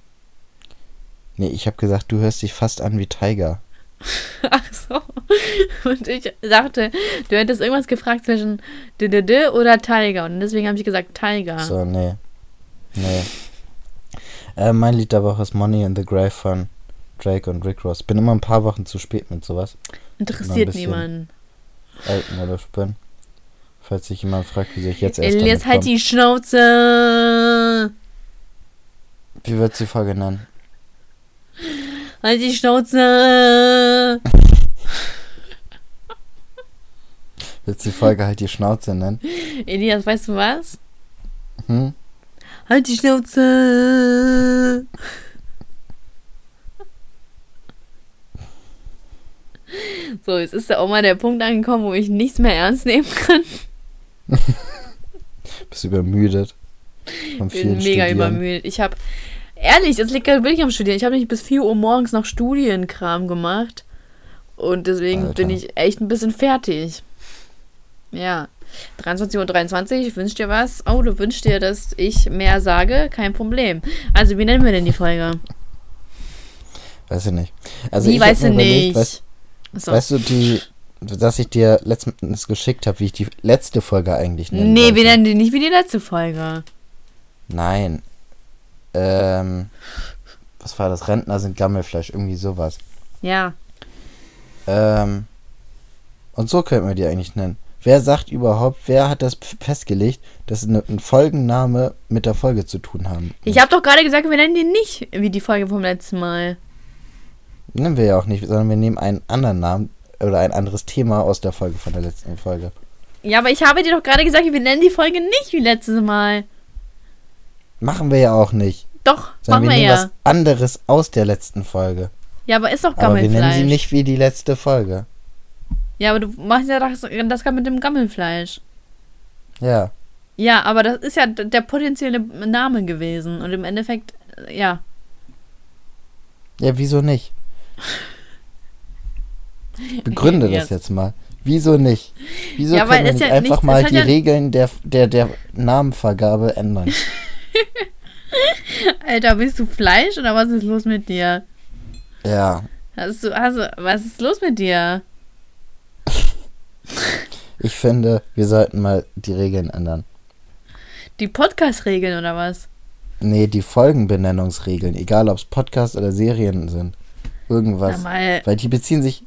Nee, ich habe gesagt, du hörst dich fast an wie Tiger. Ach so. Und ich dachte, du hättest irgendwas gefragt zwischen D -D -D oder Tiger. Und deswegen habe ich gesagt Tiger. So, nee. Nee. Äh, mein Lied der Woche ist Money in the Grave von Drake und Rick Ross. Bin immer ein paar Wochen zu spät mit sowas. Interessiert niemanden. Altenmodus bin. Falls sich jemand fragt, wie ich jetzt erst Elias, halt die Schnauze. Wie wird die Folge nennen? Halt die Schnauze. Wird die Folge halt die Schnauze nennen? Elias, weißt du was? Hm? Halt die Schnauze. So, jetzt ist ja auch mal der Punkt angekommen, wo ich nichts mehr ernst nehmen kann. Bist übermüdet. Von Ich bin mega Studieren. übermüdet. Ich habe, ehrlich, jetzt liegt gerade wirklich am Studieren. Ich habe nicht bis 4 Uhr morgens noch Studienkram gemacht. Und deswegen Alter. bin ich echt ein bisschen fertig. Ja. 23.23 Uhr, 23, wünschst dir was? Oh, du wünschst dir, dass ich mehr sage? Kein Problem. Also, wie nennen wir denn die Folge? Weiß ich nicht. Also wie ich mir überlegt, nicht? Weißt, so. weißt du, die, dass ich dir letztens geschickt habe, wie ich die letzte Folge eigentlich nenne? nee, wir nennen die nicht wie die letzte Folge. Nein. Ähm, was war das? Rentner sind Gammelfleisch, irgendwie sowas. Ja. Ähm, und so könnten wir die eigentlich nennen. Wer sagt überhaupt, wer hat das festgelegt, dass eine, ein Folgenname mit der Folge zu tun haben? Ich habe doch gerade gesagt, wir nennen die nicht wie die Folge vom letzten Mal. Nennen wir ja auch nicht, sondern wir nehmen einen anderen Namen oder ein anderes Thema aus der Folge von der letzten Folge. Ja, aber ich habe dir doch gerade gesagt, wir nennen die Folge nicht wie letztes Mal. Machen wir ja auch nicht. Doch, Sondern machen wir wir nehmen ja. was anderes aus der letzten Folge. Ja, aber ist doch Aber wir nennen sie nicht wie die letzte Folge. Ja, aber du machst ja das, das gerade mit dem Gammelfleisch. Ja. Ja, aber das ist ja der potenzielle Name gewesen. Und im Endeffekt, äh, ja. Ja, wieso nicht? Begründe das Jetzt. jetzt mal. Wieso nicht? Wieso Ja, können wir nicht ja einfach nichts- mal die ja- Regeln der, der, der Namenvergabe ändern? Alter, bist du Fleisch oder was ist los mit dir? ja. Hast du, hast du, was ist los mit dir? Ich finde, wir sollten mal die Regeln ändern. Die Podcast-Regeln oder was? Nee, die Folgenbenennungsregeln, egal ob es Podcasts oder Serien sind. Irgendwas. Weil die beziehen sich,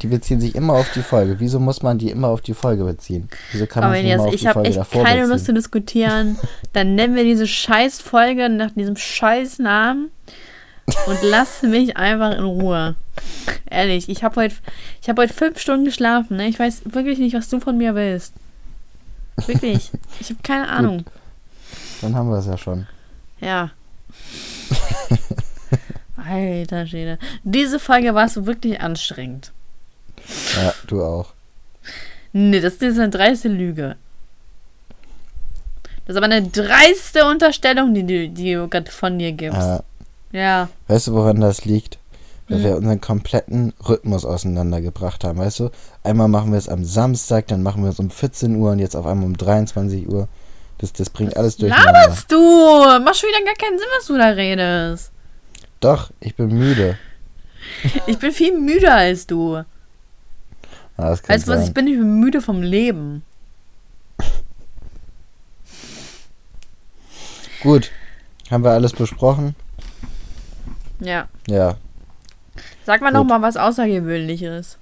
die beziehen sich immer auf die Folge. Wieso muss man die immer auf die Folge beziehen? Wieso kann man jetzt, immer auf ich die habe Folge echt davor keine beziehen? Lust zu diskutieren. Dann nennen wir diese scheiß Folge nach diesem scheiß Namen und lass mich einfach in Ruhe. Ehrlich, ich habe heute ich habe heute fünf Stunden geschlafen. Ne? Ich weiß wirklich nicht, was du von mir willst. Wirklich. Ich habe keine Ahnung. Dann haben wir es ja schon. Ja. Alter Schwede. Diese Folge war so wirklich anstrengend. Ja, du auch. Nee, das ist eine dreiste Lüge. Das ist aber eine dreiste Unterstellung, die du, die du gerade von dir gibst. Äh, Ja. weißt du, woran das liegt? Weil Hm. wir unseren kompletten Rhythmus auseinandergebracht haben, weißt du? Einmal machen wir es am Samstag, dann machen wir es um 14 Uhr und jetzt auf einmal um 23 Uhr. Das, das bringt alles durcheinander. Laberst du? Macht schon wieder gar keinen Sinn, was du da redest. Doch, ich bin müde. Ich bin viel müder als du. Ah, das Weißt du was, ich bin, ich bin müde vom Leben. Gut. Haben wir alles besprochen? Ja. Ja. Sag mal Gut. noch mal was Außergewöhnliches.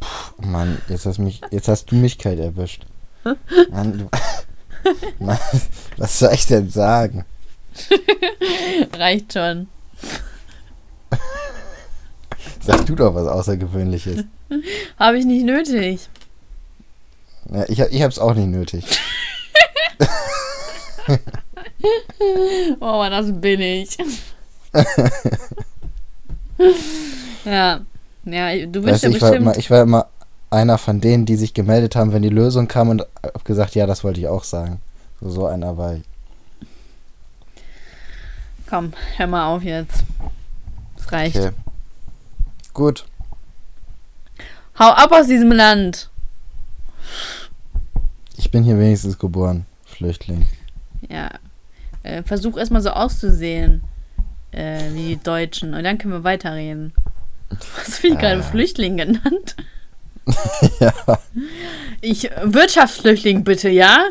Oh Mann, jetzt hast, mich, jetzt hast du mich kalt erwischt. Mann, du, Mann, was soll ich denn sagen? Reicht schon. Sag du doch was Außergewöhnliches. Habe ich nicht nötig. Ja, ich, ich hab's auch nicht nötig. Oh, das bin ich. ja. Ja, du bist Weißt, ja ich, war bestimmt. immer, ich war immer einer von denen, die sich gemeldet haben, wenn die Lösung kam und hab gesagt, ja, das wollte ich auch sagen. So, so einer war ich. Komm, hör mal auf jetzt. Es reicht. Okay. Gut. Hau ab aus diesem Land. Ich bin hier wenigstens geboren. Flüchtling. Ja. Äh, versuch erstmal so auszusehen äh, wie die Deutschen und dann können wir weiterreden. Was bin ich gerade Äh. Flüchtling genannt? ja. Ich Wirtschaftsflüchtling bitte, ja?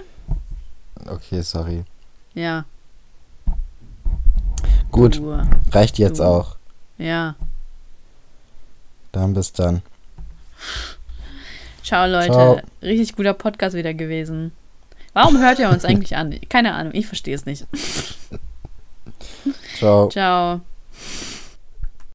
Okay, sorry. Ja. Gut, Du, reicht jetzt Du. auch. ja. Dann bis dann. Ciao, Leute. Ciao. Richtig guter Podcast wieder gewesen. Warum hört ihr uns eigentlich an? Keine Ahnung, ich verstehe es nicht. Ciao. Ciao.